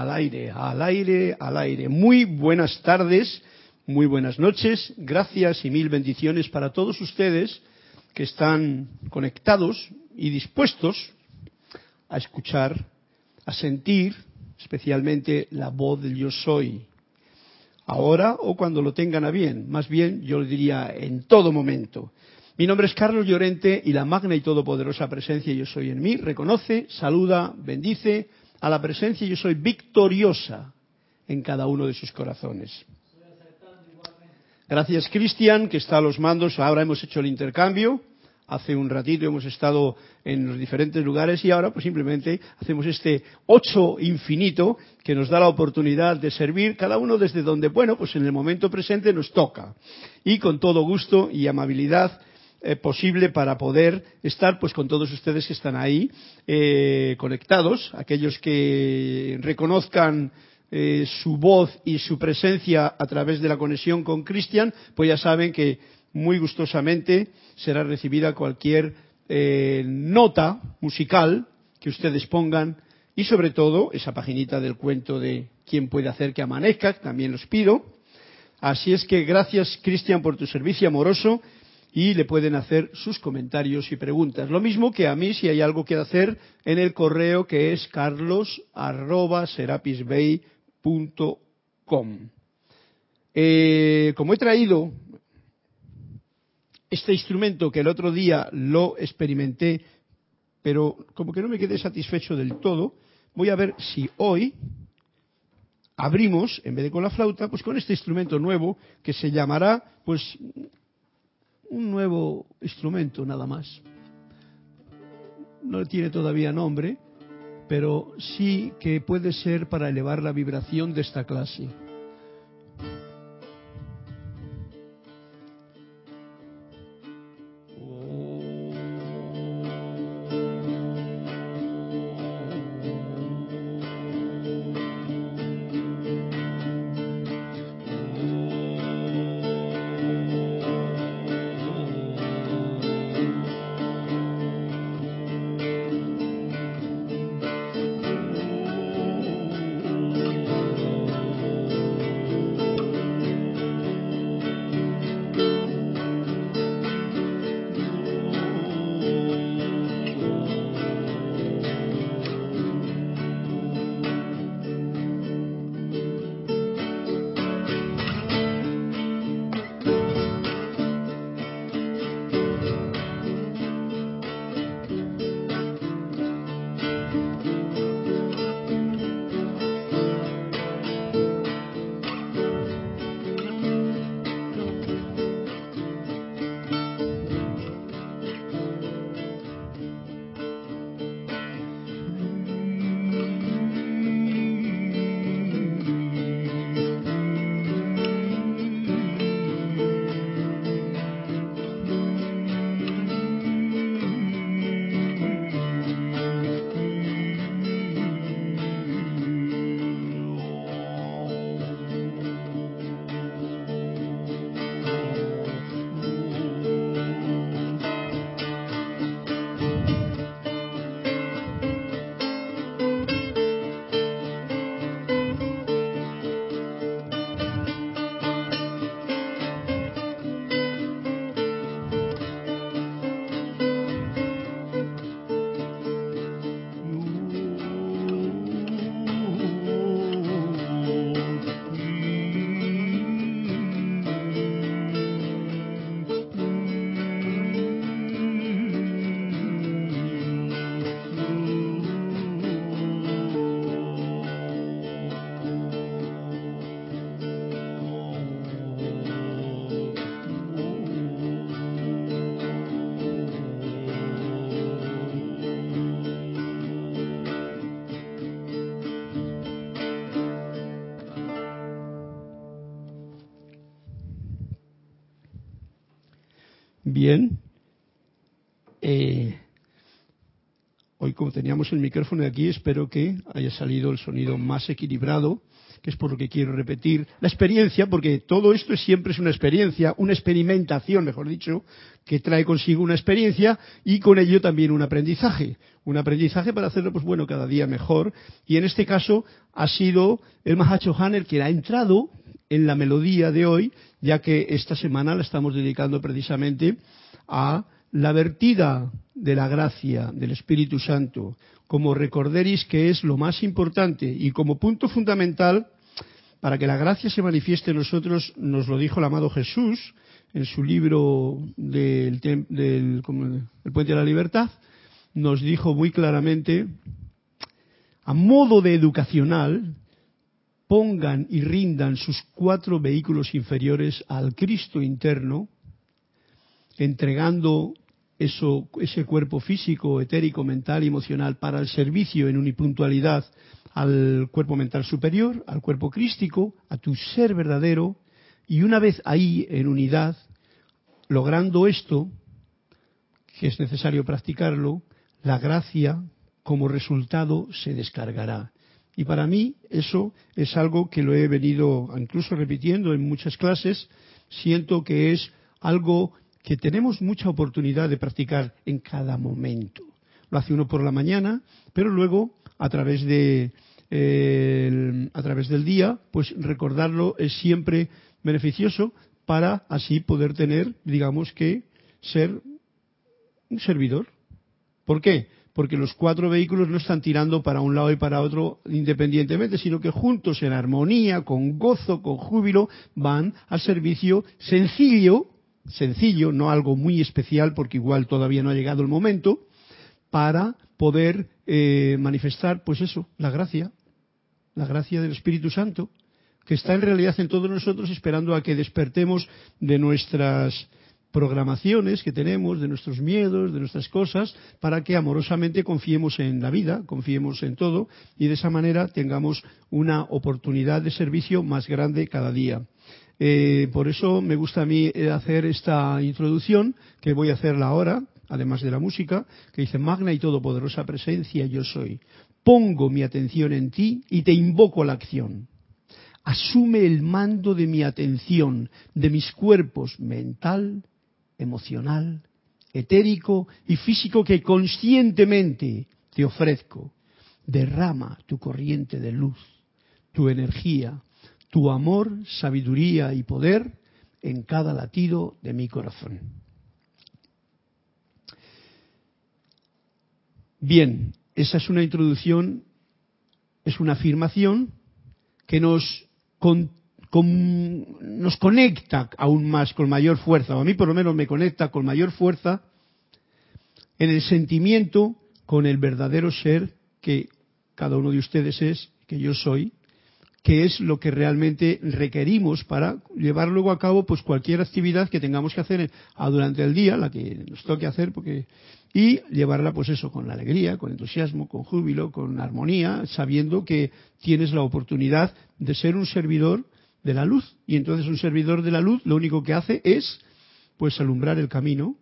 al aire, al aire, al aire. Muy buenas tardes, muy buenas noches. Gracias y mil bendiciones para todos ustedes que están conectados y dispuestos a escuchar, a sentir especialmente la voz del yo soy. Ahora o cuando lo tengan a bien, más bien yo le diría en todo momento. Mi nombre es Carlos Llorente y la magna y todopoderosa presencia yo soy en mí reconoce, saluda, bendice a la presencia yo soy victoriosa en cada uno de sus corazones. Gracias Cristian, que está a los mandos. Ahora hemos hecho el intercambio. Hace un ratito hemos estado en los diferentes lugares y ahora pues simplemente hacemos este ocho infinito que nos da la oportunidad de servir cada uno desde donde, bueno, pues en el momento presente nos toca. Y con todo gusto y amabilidad eh, posible para poder estar pues con todos ustedes que están ahí eh, conectados, aquellos que reconozcan eh, su voz y su presencia a través de la conexión con Cristian, pues ya saben que muy gustosamente será recibida cualquier nota musical que ustedes pongan y sobre todo esa paginita del cuento de quién puede hacer que amanezca, también los pido. Así es que gracias Cristian por tu servicio amoroso y le pueden hacer sus comentarios y preguntas. Lo mismo que a mí si hay algo que hacer en el correo que es carlos@serapisbay.com. Eh, como he traído este instrumento que el otro día lo experimenté, pero como que no me quedé satisfecho del todo, voy a ver si hoy abrimos, en vez de con la flauta, pues con este instrumento nuevo que se llamará, pues un nuevo instrumento nada más. No tiene todavía nombre, pero sí que puede ser para elevar la vibración de esta clase. Bien. Eh, hoy como teníamos el micrófono aquí, espero que haya salido el sonido más equilibrado, que es por lo que quiero repetir, la experiencia, porque todo esto siempre es una experiencia, una experimentación, mejor dicho, que trae consigo una experiencia y con ello también un aprendizaje. Un aprendizaje para hacerlo, pues bueno, cada día mejor. Y en este caso ha sido el Mahacho el que ha entrado en la melodía de hoy, ya que esta semana la estamos dedicando precisamente a la vertida de la gracia del Espíritu Santo, como recorderis que es lo más importante y como punto fundamental para que la gracia se manifieste en nosotros, nos lo dijo el amado Jesús en su libro del, del el Puente de la Libertad, nos dijo muy claramente, a modo de educacional, pongan y rindan sus cuatro vehículos inferiores al Cristo interno, entregando ese cuerpo físico, etérico, mental y emocional para el servicio en unipuntualidad al cuerpo mental superior, al cuerpo crístico, a tu ser verdadero, y una vez ahí en unidad, logrando esto, que es necesario practicarlo, la gracia como resultado se descargará. Y para mí eso es algo que lo he venido incluso repitiendo en muchas clases, siento que es algo que tenemos mucha oportunidad de practicar en cada momento. Lo hace uno por la mañana, pero luego a través de a través del día, pues recordarlo es siempre beneficioso para así poder tener, digamos que, ser un servidor. ¿Por qué? Porque los cuatro vehículos no están tirando para un lado y para otro independientemente, sino que juntos en armonía, con gozo, con júbilo, van al servicio sencillo sencillo, no algo muy especial porque igual todavía no ha llegado el momento, para poder eh, manifestar, pues eso, la gracia, la gracia del Espíritu Santo, que está en realidad en todos nosotros esperando a que despertemos de nuestras programaciones que tenemos, de nuestros miedos, de nuestras cosas, para que amorosamente confiemos en la vida, confiemos en todo y de esa manera tengamos una oportunidad de servicio más grande cada día. Eh, por eso me gusta a mí eh, hacer esta introducción, que voy a hacerla ahora, además de la música, que dice, Magna y Todopoderosa Presencia yo soy. Pongo mi atención en ti y te invoco a la acción. Asume el mando de mi atención, de mis cuerpos mental, emocional, etérico y físico que conscientemente te ofrezco. Derrama tu corriente de luz, tu energía, tu amor, sabiduría y poder en cada latido de mi corazón. Bien, esa es una introducción, es una afirmación que nos, nos conecta aún más con mayor fuerza, o a mí por lo menos me conecta con mayor fuerza en el sentimiento con el verdadero ser que cada uno de ustedes es, que yo soy, que es lo que realmente requerimos para llevar luego a cabo pues cualquier actividad que tengamos que hacer durante el día, la que nos toque hacer, porque y llevarla pues eso con alegría, con entusiasmo, con júbilo, con armonía, sabiendo que tienes la oportunidad de ser un servidor de la luz. Y entonces un servidor de la luz lo único que hace es pues alumbrar el camino.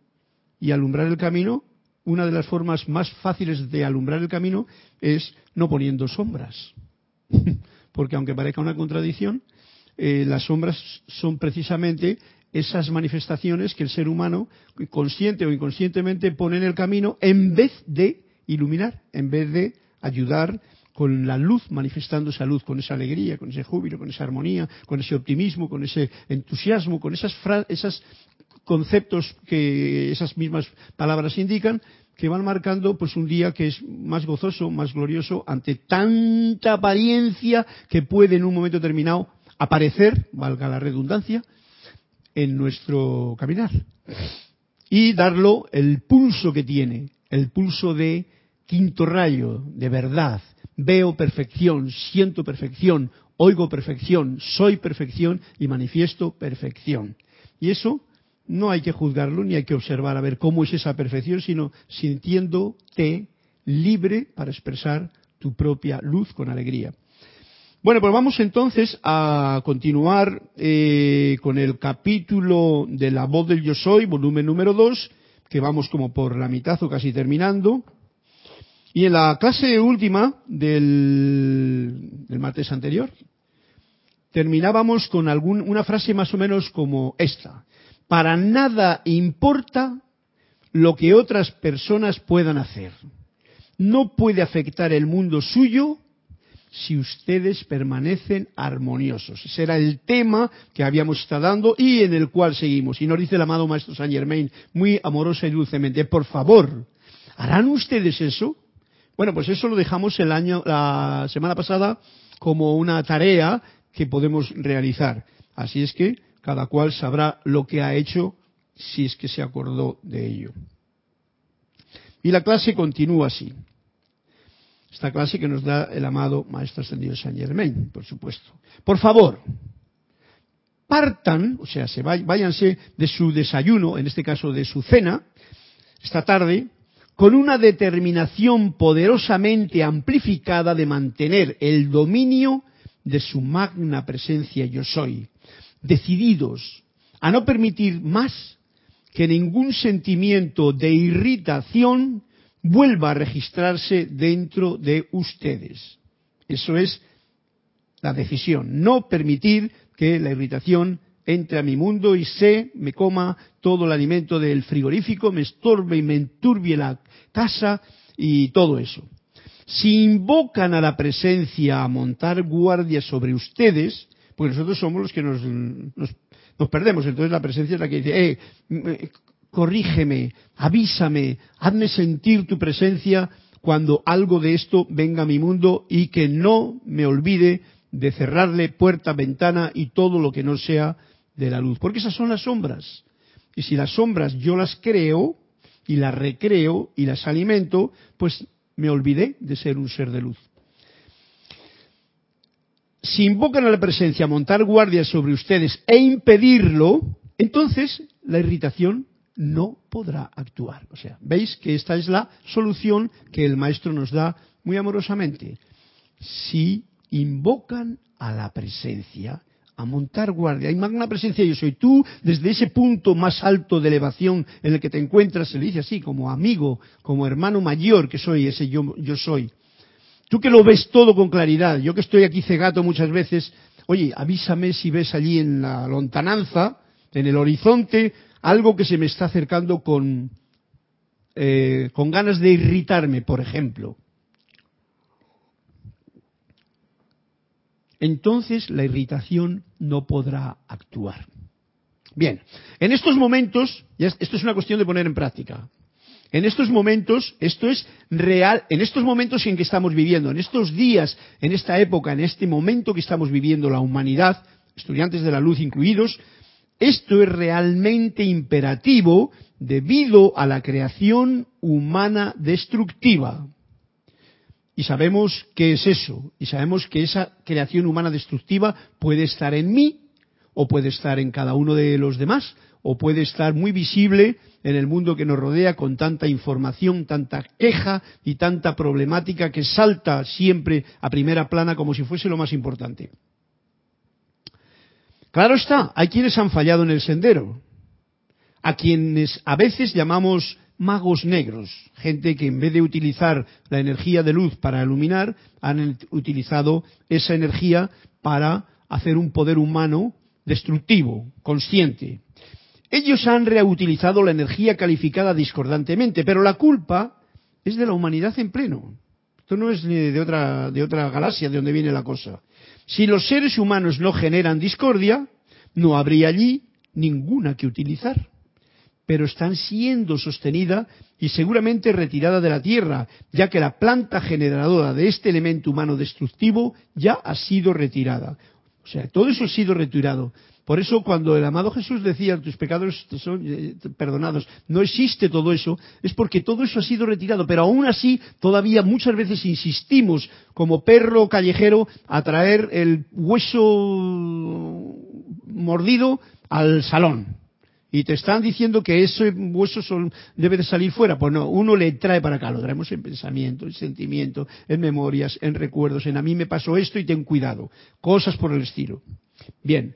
Y alumbrar el camino una de las formas más fáciles de alumbrar el camino es no poniendo sombras. Porque aunque parezca una contradicción, eh, las sombras son precisamente esas manifestaciones que el ser humano, consciente o inconscientemente, pone en el camino en vez de iluminar, en vez de ayudar con la luz, manifestando esa luz, con esa alegría, con ese júbilo, con esa armonía, con ese optimismo, con ese entusiasmo, con esas, esos conceptos que esas mismas palabras indican, que van marcando pues un día que es más gozoso, más glorioso ante tanta apariencia que puede en un momento determinado aparecer, valga la redundancia, en nuestro caminar. Y darlo el pulso que tiene, el pulso de quinto rayo, de verdad. Veo perfección, siento perfección, oigo perfección, soy perfección y manifiesto perfección. Y eso no hay que juzgarlo ni hay que observar a ver cómo es esa perfección, sino sintiéndote libre para expresar tu propia luz con alegría. Bueno, pues vamos entonces a continuar eh, con el capítulo de la voz del yo soy, volumen número 2, que vamos como por la mitad o casi terminando. Y en la clase última del, del martes anterior, terminábamos con algún, una frase más o menos como esta. Para nada importa lo que otras personas puedan hacer. No puede afectar el mundo suyo si ustedes permanecen armoniosos. Ese era el tema que habíamos estado dando y en el cual seguimos. Y nos dice el amado Maestro Saint Germain, muy amorosa y dulcemente, por favor, ¿harán ustedes eso? Bueno, pues eso lo dejamos el año, la semana pasada como una tarea que podemos realizar. Así es que cada cual sabrá lo que ha hecho si es que se acordó de ello. Y la clase continúa así. Esta clase que nos da el amado Maestro Ascendido Saint Germain, por supuesto. Por favor, partan, o sea, se váyanse de su desayuno, en este caso de su cena, esta tarde, con una determinación poderosamente amplificada de mantener el dominio de su magna presencia yo soy, decididos a no permitir más que ningún sentimiento de irritación vuelva a registrarse dentro de ustedes. Eso es la decisión, no permitir que la irritación entre a mi mundo y se me coma todo el alimento del frigorífico, me estorbe y me enturbie la casa y todo eso. Si invocan a la presencia a montar guardia sobre ustedes, pues nosotros somos los que nos, perdemos. Entonces la presencia es la que dice, eh, corrígeme, avísame, hazme sentir tu presencia cuando algo de esto venga a mi mundo y que no me olvide de cerrarle puerta, ventana y todo lo que no sea de la luz. Porque esas son las sombras. Y si las sombras yo las creo y las recreo y las alimento, pues me olvidé de ser un ser de luz. Si invocan a la presencia a montar guardias sobre ustedes e impedirlo, entonces la irritación no podrá actuar. O sea, veis que esta es la solución que el maestro nos da muy amorosamente. Si invocan a la presencia, a montar guardia, hay magna presencia yo soy tú, desde ese punto más alto de elevación en el que te encuentras, se le dice así, como amigo, como hermano mayor que soy, ese yo, yo soy. Tú que lo ves todo con claridad, yo que estoy aquí cegato muchas veces, oye, avísame si ves allí en la lontananza, en el horizonte, algo que se me está acercando con, eh, con ganas de irritarme, por ejemplo. Entonces la irritación no podrá actuar. Bien, en estos momentos, esto es una cuestión de poner en práctica. En estos momentos, esto es real, en estos momentos en que estamos viviendo, en estos días, en esta época, en este momento que estamos viviendo la humanidad, estudiantes de la luz incluidos, esto es realmente imperativo debido a la creación humana destructiva. Y sabemos qué es eso, y sabemos que esa creación humana destructiva puede estar en mí, o puede estar en cada uno de los demás, o puede estar muy visible en el mundo que nos rodea con tanta información, tanta queja y tanta problemática que salta siempre a primera plana como si fuese lo más importante. Claro está, hay quienes han fallado en el sendero, a quienes a veces llamamos magos negros, gente que en vez de utilizar la energía de luz para iluminar, han utilizado esa energía para hacer un poder humano destructivo, consciente. Ellos han reutilizado la energía calificada discordantemente, pero la culpa es de la humanidad en pleno. Esto no es de otra, de otra galaxia de donde viene la cosa. Si los seres humanos no generan discordia, no habría allí ninguna que utilizar. Pero están siendo sostenida y seguramente retirada de la Tierra, ya que la planta generadora de este elemento humano destructivo ya ha sido retirada. O sea, todo eso ha sido retirado. Por eso cuando el amado Jesús decía tus pecados son eh, perdonados, no existe todo eso, es porque todo eso ha sido retirado, pero aún así todavía muchas veces insistimos como perro callejero a traer el hueso mordido al salón. Y te están diciendo que ese hueso debe de salir fuera. Pues no, uno le trae para acá, lo traemos en pensamiento, en sentimiento, en memorias, en recuerdos, en a mí me pasó esto y ten cuidado. Cosas por el estilo. Bien,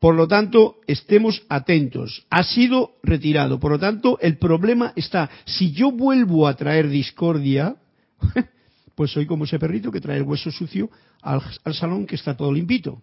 por lo tanto, estemos atentos. Ha sido retirado. Por lo tanto, el problema está, si yo vuelvo a traer discordia, pues soy como ese perrito que trae el hueso sucio al, salón que está todo limpito.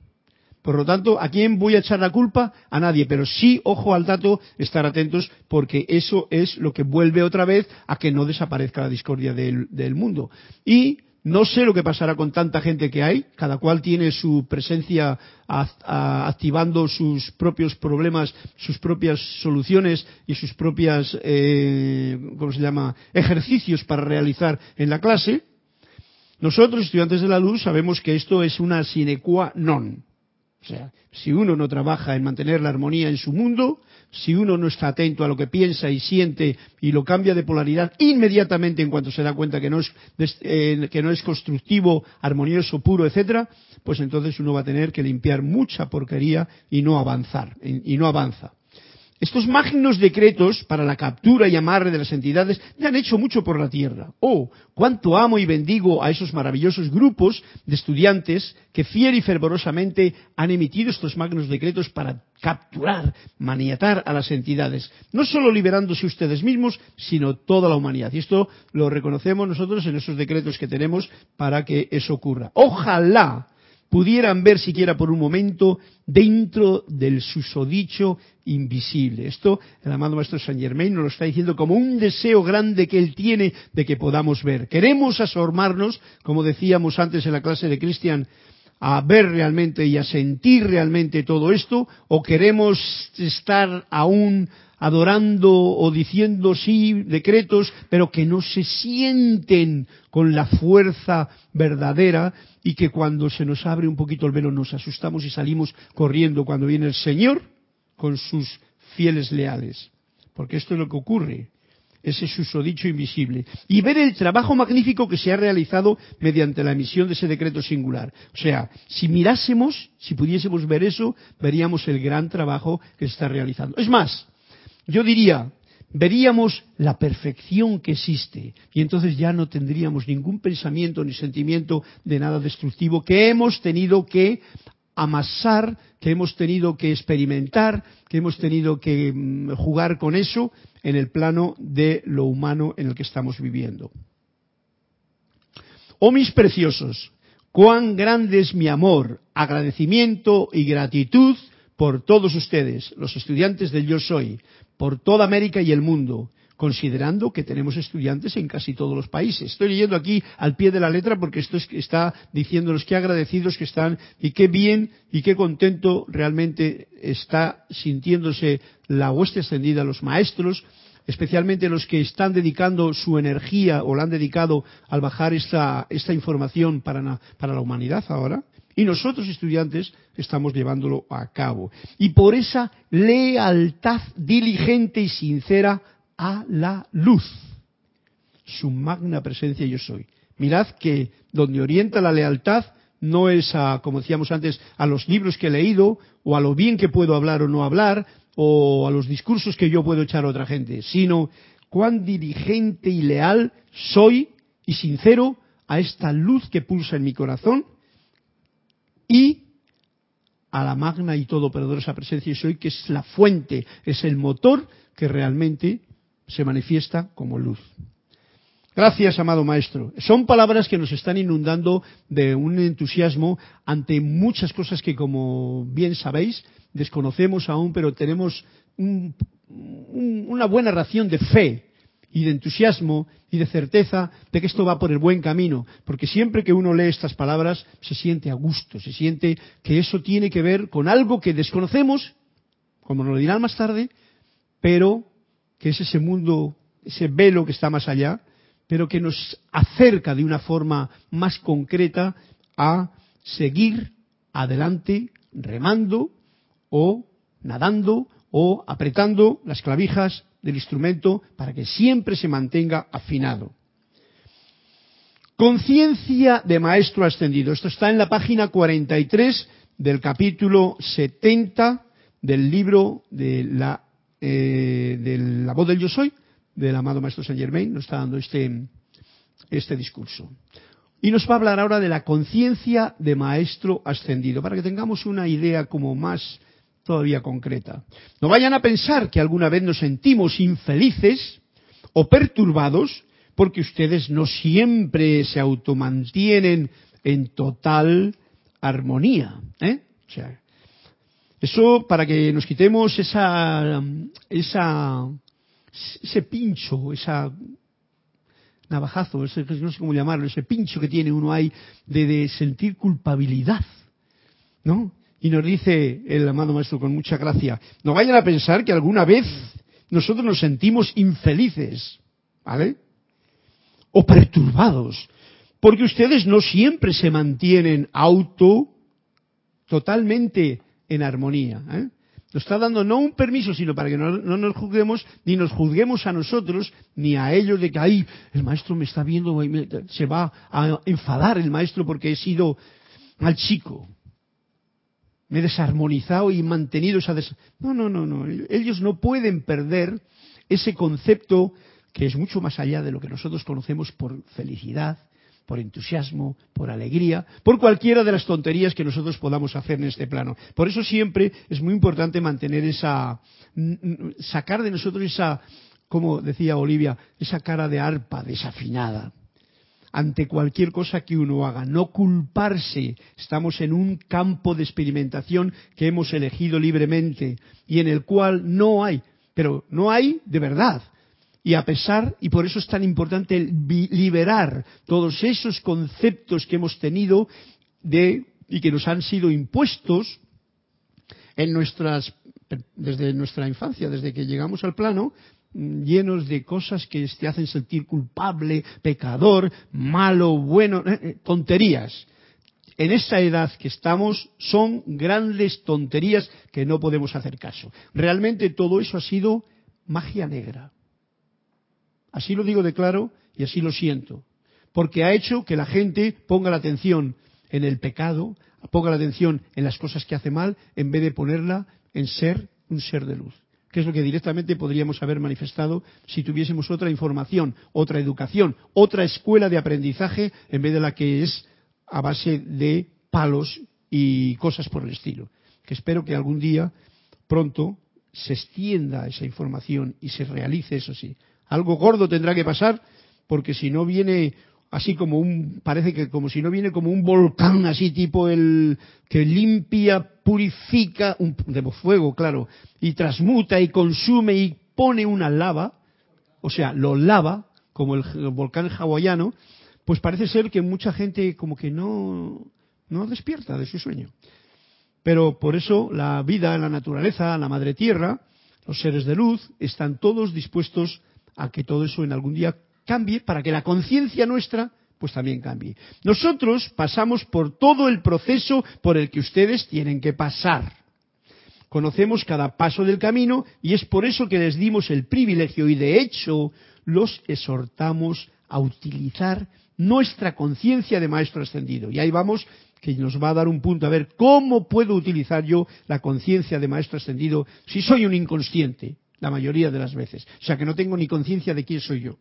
Por lo tanto, ¿a quién voy a echar la culpa? A nadie, pero sí, ojo al dato, estar atentos, porque eso es lo que vuelve otra vez a que no desaparezca la discordia del, mundo. Y no sé lo que pasará con tanta gente que hay, cada cual tiene su presencia activando sus propios problemas, sus propias soluciones y sus propias, eh, ¿cómo se llama?, ejercicios para realizar en la clase. Nosotros, estudiantes de la luz, sabemos que esto es una sine qua non. O sea, si uno no trabaja en mantener la armonía en su mundo, si uno no está atento a lo que piensa y siente y lo cambia de polaridad inmediatamente en cuanto se da cuenta que no es, eh, que no es constructivo, armonioso, puro, etcétera, pues entonces uno va a tener que limpiar mucha porquería y no avanzar, y no avanza. Estos magnos decretos para la captura y amarre de las entidades ya han hecho mucho por la tierra. Oh, cuánto amo y bendigo a esos maravillosos grupos de estudiantes que fiel y fervorosamente han emitido estos magnos decretos para capturar, maniatar a las entidades, no solo liberándose ustedes mismos, sino toda la humanidad. Y esto lo reconocemos nosotros en esos decretos que tenemos para que eso ocurra. Ojalá pudieran ver siquiera por un momento dentro del susodicho invisible. Esto el amado Maestro Saint Germain nos lo está diciendo como un deseo grande que él tiene de que podamos ver. Queremos asomarnos, como decíamos antes en la clase de Cristian, a ver realmente y a sentir realmente todo esto, o queremos estar aún adorando o diciendo sí decretos, pero que no se sienten con la fuerza verdadera y que cuando se nos abre un poquito el velo nos asustamos y salimos corriendo cuando viene el Señor con sus fieles leales. Porque esto es lo que ocurre, ese susodicho invisible. Y ver el trabajo magnífico que se ha realizado mediante la emisión de ese decreto singular. O sea, si mirásemos, si pudiésemos ver eso, veríamos el gran trabajo que se está realizando. Es más, yo diría, veríamos la perfección que existe y entonces ya no tendríamos ningún pensamiento ni sentimiento de nada destructivo que hemos tenido que amasar, que hemos tenido que experimentar, que hemos tenido que mm, jugar con eso en el plano de lo humano en el que estamos viviendo. Oh mis preciosos, cuán grande es mi amor, agradecimiento y gratitud por todos ustedes, los estudiantes del Yo Soy, por toda América y el mundo, considerando que tenemos estudiantes en casi todos los países. Estoy leyendo aquí al pie de la letra porque esto está diciéndonos qué agradecidos que están y qué bien y qué contento realmente está sintiéndose la hueste ascendida, los maestros, especialmente los que están dedicando su energía o la han dedicado al bajar esta, esta información para, para la humanidad ahora. Y nosotros, estudiantes, estamos llevándolo a cabo. Y por esa lealtad diligente y sincera a la luz, su magna presencia yo soy. Mirad que donde orienta la lealtad no es a, como decíamos antes, a los libros que he leído, o a lo bien que puedo hablar o no hablar, o a los discursos que yo puedo echar a otra gente, sino cuán diligente y leal soy y sincero a esta luz que pulsa en mi corazón y a la magna y todopoderosa presencia y soy, que es la fuente, es el motor que realmente se manifiesta como luz. Gracias, amado Maestro. Son palabras que nos están inundando de un entusiasmo ante muchas cosas que, como bien sabéis, desconocemos aún, pero tenemos una buena ración de fe y de entusiasmo y de certeza de que esto va por el buen camino, porque siempre que uno lee estas palabras se siente a gusto, se siente que eso tiene que ver con algo que desconocemos, como nos lo dirán más tarde, pero que es ese mundo, ese velo que está más allá, pero que nos acerca de una forma más concreta a seguir adelante remando o nadando o apretando las clavijas del instrumento para que siempre se mantenga afinado. Conciencia de maestro ascendido. Esto está en la página 43 del capítulo 70 del libro de la, eh, de la voz del yo soy, del amado maestro Saint Germain. Nos está dando este, este discurso. Y nos va a hablar ahora de la conciencia de maestro ascendido, para que tengamos una idea como más todavía concreta. No vayan a pensar que alguna vez nos sentimos infelices o perturbados porque ustedes no siempre se automantienen en total armonía. ¿eh? Eso para que nos quitemos esa, esa, ese pincho, esa navajazo, ese, no sé cómo llamarlo, ese pincho que tiene uno ahí de sentir culpabilidad, ¿no? Y nos dice el amado maestro con mucha gracia, no vayan a pensar que alguna vez nosotros nos sentimos infelices, ¿vale? O perturbados, porque ustedes no siempre se mantienen auto totalmente en armonía. ¿eh? Nos está dando no un permiso, sino para que no, no, nos juzguemos, ni nos juzguemos a nosotros, ni a ellos de que, ay, el maestro me está viendo, se va a enfadar el maestro porque he sido mal chico. Me he desarmonizado y mantenido esa... Des... No, no, no, no. Ellos no pueden perder ese concepto que es mucho más allá de lo que nosotros conocemos por felicidad, por entusiasmo, por alegría, por cualquiera de las tonterías que nosotros podamos hacer en este plano. Por eso siempre es muy importante mantener esa, sacar de nosotros esa, como decía Olivia, esa cara de arpa desafinada ante cualquier cosa que uno haga, no culparse. Estamos en un campo de experimentación que hemos elegido libremente y en el cual no hay, pero no hay de verdad. Y a pesar, y por eso es tan importante liberar todos esos conceptos que hemos tenido de, y que nos han sido impuestos en nuestras, desde nuestra infancia, desde que llegamos al plano, llenos de cosas que te hacen sentir culpable, pecador, malo, bueno, eh, eh, tonterías. En esa edad que estamos son grandes tonterías que no podemos hacer caso. Realmente todo eso ha sido magia negra. Así lo digo de claro y así lo siento. Porque ha hecho que la gente ponga la atención en el pecado, ponga la atención en las cosas que hace mal, en vez de ponerla en ser un ser de luz que es lo que directamente podríamos haber manifestado si tuviésemos otra información, otra educación, otra escuela de aprendizaje en vez de la que es a base de palos y cosas por el estilo. Que espero que algún día, pronto, se extienda esa información y se realice eso sí. Algo gordo tendrá que pasar porque si no viene así como un, parece que como si no viene como un volcán así tipo el que limpia, purifica, un, de fuego, claro, y transmuta y consume y pone una lava, o sea, lo lava, como el, volcán hawaiano, pues parece ser que mucha gente como que no, no despierta de su sueño. Pero por eso la vida, la naturaleza, la madre tierra, los seres de luz, están todos dispuestos a que todo eso en algún día cambie para que la conciencia nuestra pues también cambie. Nosotros pasamos por todo el proceso por el que ustedes tienen que pasar. Conocemos cada paso del camino y es por eso que les dimos el privilegio y de hecho los exhortamos a utilizar nuestra conciencia de maestro ascendido. Y ahí vamos que nos va a dar un punto a ver cómo puedo utilizar yo la conciencia de maestro ascendido si soy un inconsciente la mayoría de las veces. O sea que no tengo ni conciencia de quién soy yo.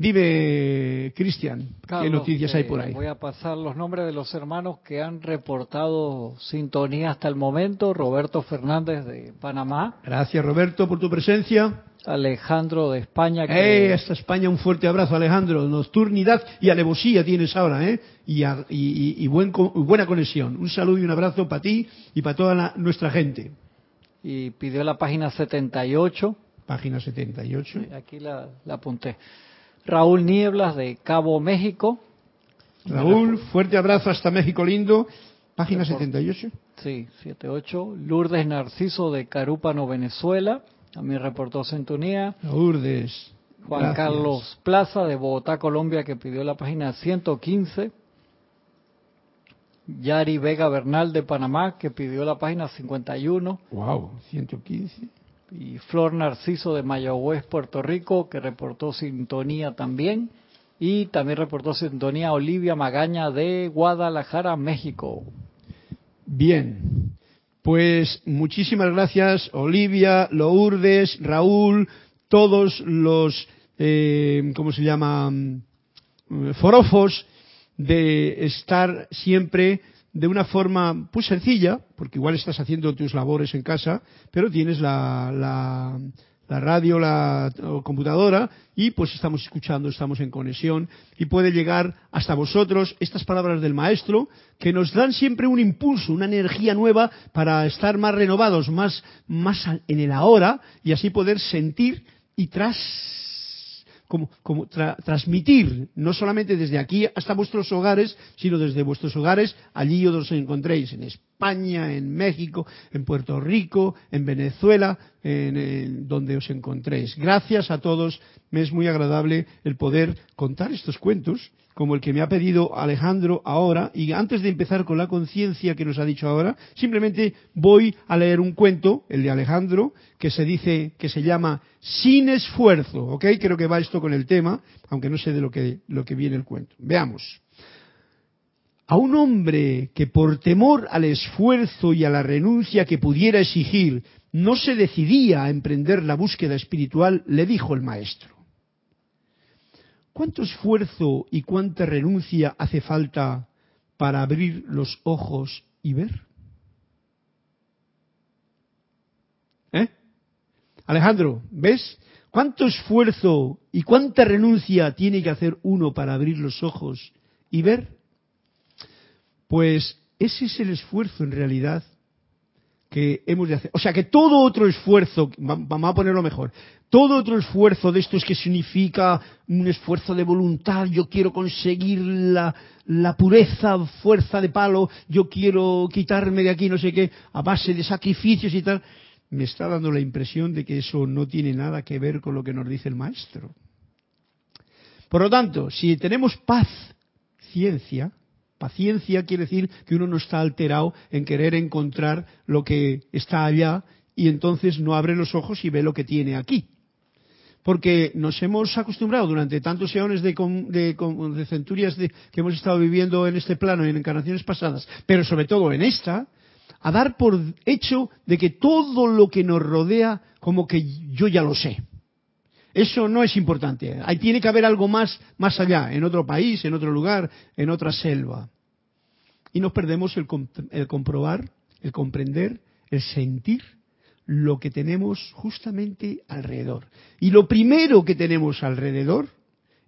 Dime, Cristian, ¿qué noticias hay por ahí? Voy a pasar los nombres de los hermanos que han reportado sintonía hasta el momento. Roberto Fernández de Panamá. Gracias, Roberto, por tu presencia. Alejandro de España. Que... Eh, hasta España un fuerte abrazo, Alejandro. Nocturnidad y alevosía tienes ahora, ¿eh? Y, buena conexión. Un saludo y un abrazo para ti y para toda nuestra gente. Y pidió la página 78. Página 78. aquí la apunté. Raúl Nieblas de Cabo México. Raúl, fuerte abrazo hasta México lindo. Página 78. Sí, 78. Lourdes Narciso de Carúpano, Venezuela. También reportó sintonía. Lourdes. Juan Carlos Plaza de Bogotá, Colombia, que pidió la página 115. Yari Vega Bernal de Panamá, que pidió la página 51. Wow, 115 y Flor Narciso de Mayagüez, Puerto Rico, que reportó sintonía también. Y también reportó sintonía Olivia Magaña de Guadalajara, México. Bien, pues muchísimas gracias Olivia, Lourdes, Raúl, todos los, eh, ¿cómo se llama? Mm, forofos de estar siempre de una forma pues sencilla, porque igual estás haciendo tus labores en casa, pero tienes la, la, la radio, la computadora y pues estamos escuchando, estamos en conexión y puede llegar hasta vosotros estas palabras del maestro que nos dan siempre un impulso, una energía nueva para estar más renovados, más, más en el ahora y así poder sentir y tras como, transmitir, no solamente desde aquí hasta vuestros hogares, sino desde vuestros hogares allí donde os encontréis, en España, en México, en Puerto Rico, en Venezuela, en, donde os encontréis. Gracias a todos, me es muy agradable el poder contar estos cuentos, como el que me ha pedido Alejandro ahora, y antes de empezar con la conciencia que nos ha dicho ahora, simplemente voy a leer un cuento, el de Alejandro, que se dice, que se llama Sin esfuerzo, ¿ok? Creo que va esto con el tema, aunque no sé de lo que, viene el cuento. Veamos. A un hombre que por temor al esfuerzo y a la renuncia que pudiera exigir no se decidía a emprender la búsqueda espiritual, le dijo el maestro, ¿cuánto esfuerzo y cuánta renuncia hace falta para abrir los ojos y ver? ¿Eh? Alejandro, ¿ves? ¿Cuánto esfuerzo y cuánta renuncia tiene que hacer uno para abrir los ojos y ver? Pues ese es el esfuerzo en realidad que hemos de hacer. O sea que todo otro esfuerzo, vamos a ponerlo mejor, todo otro esfuerzo de estos que significa un esfuerzo de voluntad, yo quiero conseguir la, la pureza, fuerza de palo, yo quiero quitarme de aquí no sé qué, a base de sacrificios y tal, me está dando la impresión de que eso no tiene nada que ver con lo que nos dice el maestro. Por lo tanto, si tenemos paz, ciencia, Paciencia quiere decir que uno no está alterado en querer encontrar lo que está allá y entonces no abre los ojos y ve lo que tiene aquí. Porque nos hemos acostumbrado durante tantos eones de, de, centurias que hemos estado viviendo en este plano y en encarnaciones pasadas, pero sobre todo en esta, a dar por hecho de que todo lo que nos rodea como que yo ya lo sé. Eso no es importante. Ahí tiene que haber algo más, más allá, en otro país, en otro lugar, en otra selva. Y nos perdemos el, el comprobar, el comprender, el sentir lo que tenemos justamente alrededor. Y lo primero que tenemos alrededor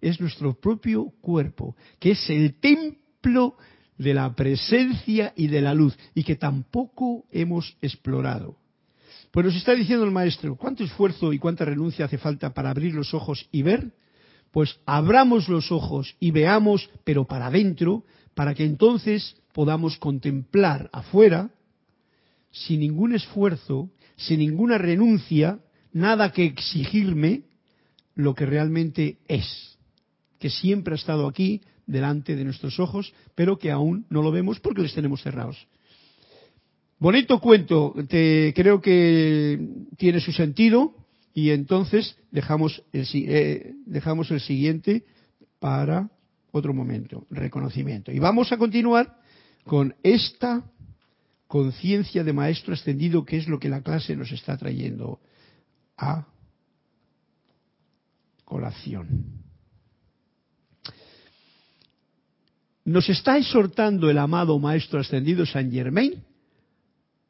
es nuestro propio cuerpo, que es el templo de la presencia y de la luz, y que tampoco hemos explorado. Pues nos está diciendo el maestro, ¿cuánto esfuerzo y cuánta renuncia hace falta para abrir los ojos y ver? Pues abramos los ojos y veamos, pero para adentro, para que entonces podamos contemplar afuera, sin ningún esfuerzo, sin ninguna renuncia, nada que exigirme, lo que realmente es, que siempre ha estado aquí, delante de nuestros ojos, pero que aún no lo vemos porque les tenemos cerrados. Bonito cuento, te, creo que tiene su sentido y entonces dejamos el, eh, dejamos el siguiente para otro momento, reconocimiento. Y vamos a continuar con esta conciencia de maestro ascendido que es lo que la clase nos está trayendo a colación. Nos está exhortando el amado maestro ascendido San Germain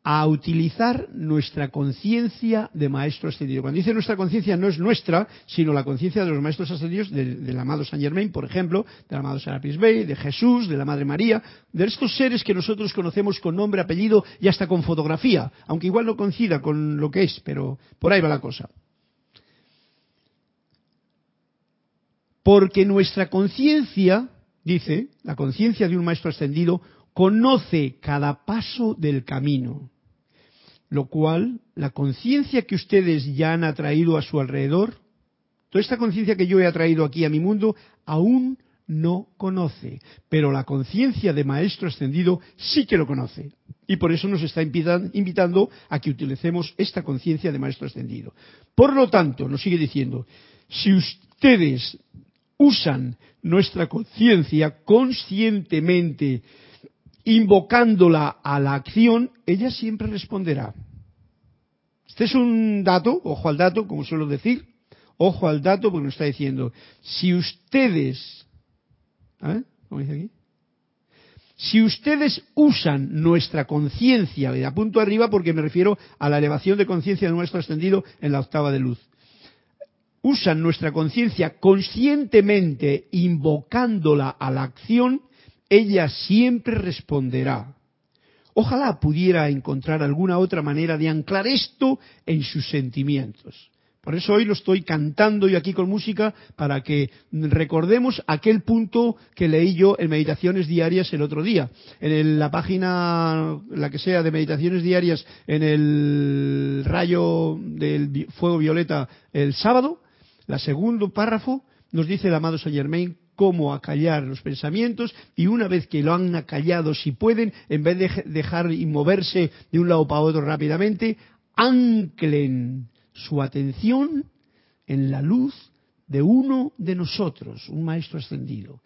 a utilizar nuestra conciencia de maestro ascendido. Cuando dice nuestra conciencia no es nuestra, sino la conciencia de los maestros ascendidos, del, amado San Germain, por ejemplo, del amado Serapis Bey, de Jesús, de la Madre María, de estos seres que nosotros conocemos con nombre, apellido y hasta con fotografía, aunque igual no coincida con lo que es, pero por ahí va la cosa. Porque nuestra conciencia, dice, la conciencia de un maestro ascendido, conoce cada paso del camino lo cual la conciencia que ustedes ya han atraído a su alrededor, toda esta conciencia que yo he atraído aquí a mi mundo, aún no conoce, pero la conciencia de Maestro Ascendido sí que lo conoce. Y por eso nos está invitando a que utilicemos esta conciencia de Maestro Ascendido. Por lo tanto, nos sigue diciendo, si ustedes usan nuestra conciencia conscientemente invocándola a la acción, ella siempre responderá. Este es un dato, ojo al dato, como suelo decir, ojo al dato porque nos está diciendo, si ustedes, ¿eh? ¿cómo dice aquí? Si ustedes usan nuestra conciencia, de a punto arriba porque me refiero a la elevación de conciencia de nuestro ascendido en la octava de luz. usan nuestra conciencia conscientemente invocándola a la acción, ella siempre responderá. Ojalá pudiera encontrar alguna otra manera de anclar esto en sus sentimientos. Por eso hoy lo estoy cantando yo aquí con música para que recordemos aquel punto que leí yo en Meditaciones Diarias el otro día. En la página, la que sea, de Meditaciones Diarias en el rayo del fuego violeta el sábado, la segundo párrafo nos dice el amado Saint Germain cómo acallar los pensamientos y una vez que lo han acallado, si pueden, en vez de dejar y moverse de un lado para otro rápidamente, anclen su atención en la luz de uno de nosotros, un maestro ascendido.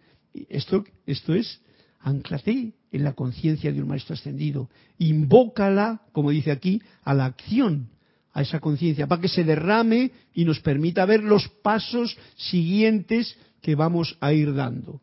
Esto, esto es, anclate en la conciencia de un maestro ascendido, invócala, como dice aquí, a la acción, a esa conciencia, para que se derrame y nos permita ver los pasos siguientes que vamos a ir dando.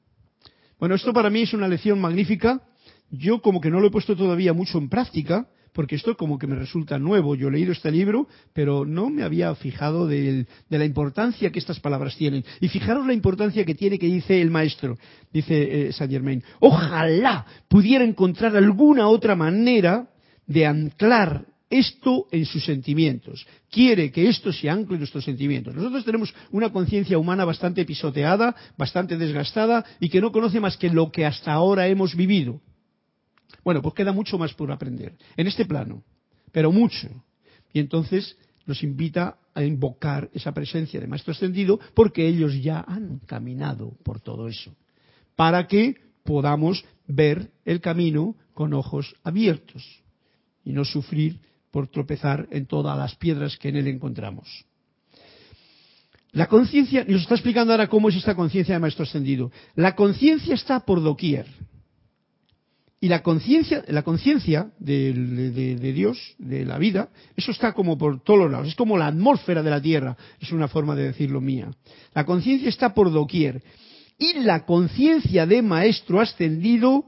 Bueno, esto para mí es una lección magnífica. Yo como que no lo he puesto todavía mucho en práctica, porque esto como que me resulta nuevo. Yo he leído este libro, pero no me había fijado de, la importancia que estas palabras tienen. Y fijaros la importancia que tiene que dice el maestro, dice eh, Saint Germain. Ojalá pudiera encontrar alguna otra manera de anclar esto en sus sentimientos. Quiere que esto se ancle en nuestros sentimientos. Nosotros tenemos una conciencia humana bastante pisoteada, bastante desgastada y que no conoce más que lo que hasta ahora hemos vivido. Bueno, pues queda mucho más por aprender en este plano, pero mucho. Y entonces nos invita a invocar esa presencia de Maestro Ascendido porque ellos ya han caminado por todo eso, para que podamos ver el camino con ojos abiertos y no sufrir por tropezar en todas las piedras que en él encontramos. La conciencia, nos está explicando ahora cómo es esta conciencia de Maestro Ascendido. La conciencia está por doquier. Y la conciencia, la conciencia de, Dios, de la vida, eso está como por todos lados. Es como la atmósfera de la Tierra, es una forma de decirlo mía. La conciencia está por doquier. Y la conciencia de Maestro Ascendido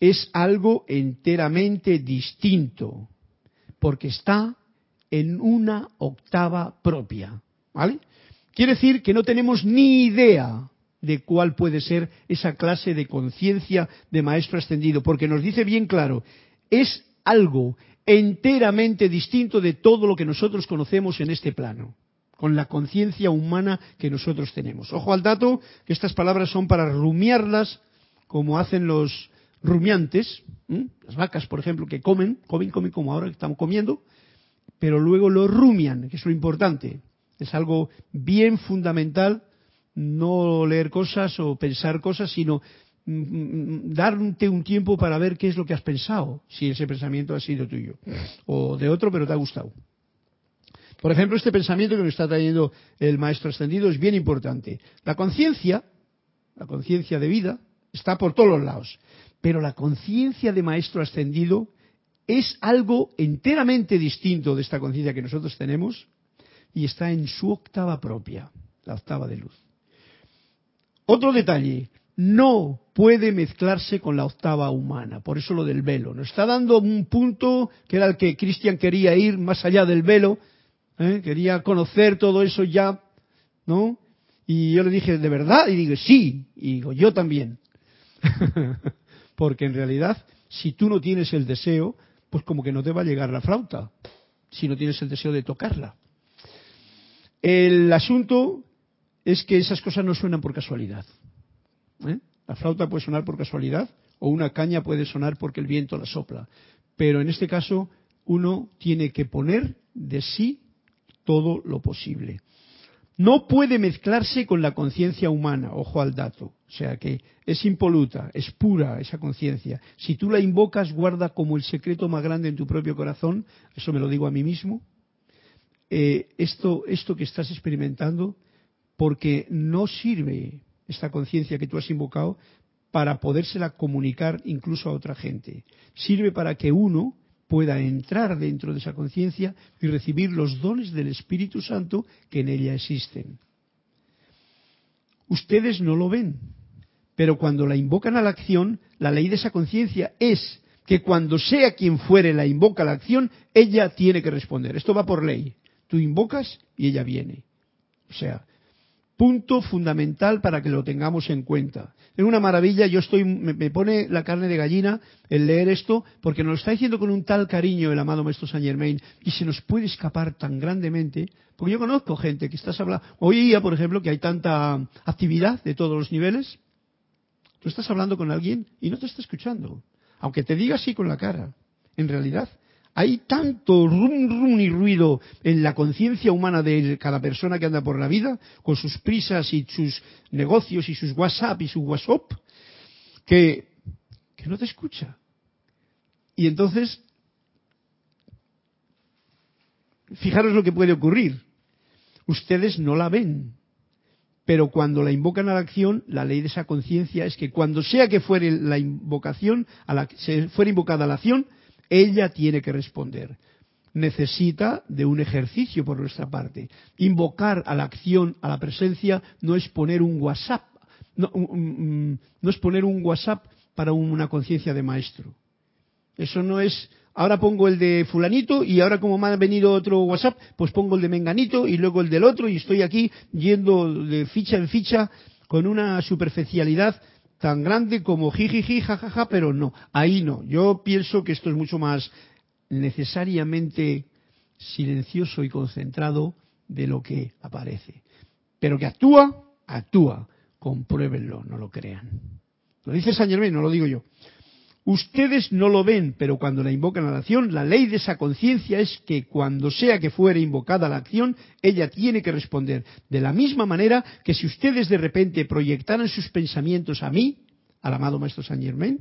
es algo enteramente distinto, porque está en una octava propia. ¿Vale? Quiere decir que no tenemos ni idea de cuál puede ser esa clase de conciencia de maestro ascendido, porque nos dice bien claro, es algo enteramente distinto de todo lo que nosotros conocemos en este plano, con la conciencia humana que nosotros tenemos. Ojo al dato, que estas palabras son para rumiarlas como hacen los rumiantes, las vacas, por ejemplo, que comen, comen, comen como ahora que estamos comiendo, pero luego lo rumian, que es lo importante. Es algo bien fundamental no leer cosas o pensar cosas, sino mm, mm, darte un tiempo para ver qué es lo que has pensado, si ese pensamiento ha sido tuyo o de otro, pero te ha gustado. Por ejemplo, este pensamiento que nos está trayendo el maestro ascendido es bien importante. La conciencia, la conciencia de vida, está por todos los lados, pero la conciencia de maestro ascendido es algo enteramente distinto de esta conciencia que nosotros tenemos y está en su octava propia, la octava de luz. Otro detalle, no puede mezclarse con la octava humana, por eso lo del velo. Nos está dando un punto que era el que Cristian quería ir más allá del velo, ¿eh? quería conocer todo eso ya, ¿no? Y yo le dije, ¿de verdad? Y digo, sí, y digo, yo también. Porque en realidad, si tú no tienes el deseo, pues como que no te va a llegar la flauta, si no tienes el deseo de tocarla. El asunto es que esas cosas no suenan por casualidad. ¿eh? La flauta puede sonar por casualidad o una caña puede sonar porque el viento la sopla. Pero en este caso uno tiene que poner de sí todo lo posible. No puede mezclarse con la conciencia humana, ojo al dato. O sea que es impoluta, es pura esa conciencia. Si tú la invocas, guarda como el secreto más grande en tu propio corazón, eso me lo digo a mí mismo, eh, esto, esto que estás experimentando porque no sirve esta conciencia que tú has invocado para podérsela comunicar incluso a otra gente. Sirve para que uno pueda entrar dentro de esa conciencia y recibir los dones del Espíritu Santo que en ella existen. Ustedes no lo ven, pero cuando la invocan a la acción, la ley de esa conciencia es que cuando sea quien fuere la invoca a la acción, ella tiene que responder. Esto va por ley. Tú invocas y ella viene. O sea, punto fundamental para que lo tengamos en cuenta. Es una maravilla, yo estoy, me, pone la carne de gallina el leer esto, porque nos lo está diciendo con un tal cariño el amado Maestro Saint Germain, y se nos puede escapar tan grandemente, porque yo conozco gente que estás hablando, hoy día, por ejemplo, que hay tanta actividad de todos los niveles, tú estás hablando con alguien y no te está escuchando, aunque te diga así con la cara, en realidad hay tanto rum rum y ruido en la conciencia humana de cada persona que anda por la vida, con sus prisas y sus negocios y sus WhatsApp y su WhatsApp, que, que no te escucha. Y entonces, fijaros lo que puede ocurrir. Ustedes no la ven, pero cuando la invocan a la acción, la ley de esa conciencia es que cuando sea que fuere la invocación, a la, se fuera invocada la acción, ella tiene que responder. Necesita de un ejercicio por nuestra parte. Invocar a la acción, a la presencia, no es poner un WhatsApp, no, es poner un WhatsApp para una conciencia de maestro. Eso no es, ahora pongo el de fulanito y ahora como me ha venido otro WhatsApp, pues pongo el de menganito y luego el del otro y estoy aquí yendo de ficha en ficha con una superficialidad tan grande como jijiji, jajaja, pero no, ahí no. Yo pienso que esto es mucho más necesariamente silencioso y concentrado de lo que aparece. Pero que actúa, actúa. Compruébenlo, no lo crean. Lo dice San Germán, no lo digo yo. Ustedes no lo ven, pero cuando la invocan a la acción, la ley de esa conciencia es que cuando sea que fuere invocada la acción, ella tiene que responder. De la misma manera que si ustedes de repente proyectaran sus pensamientos a mí, al amado Maestro Saint Germain,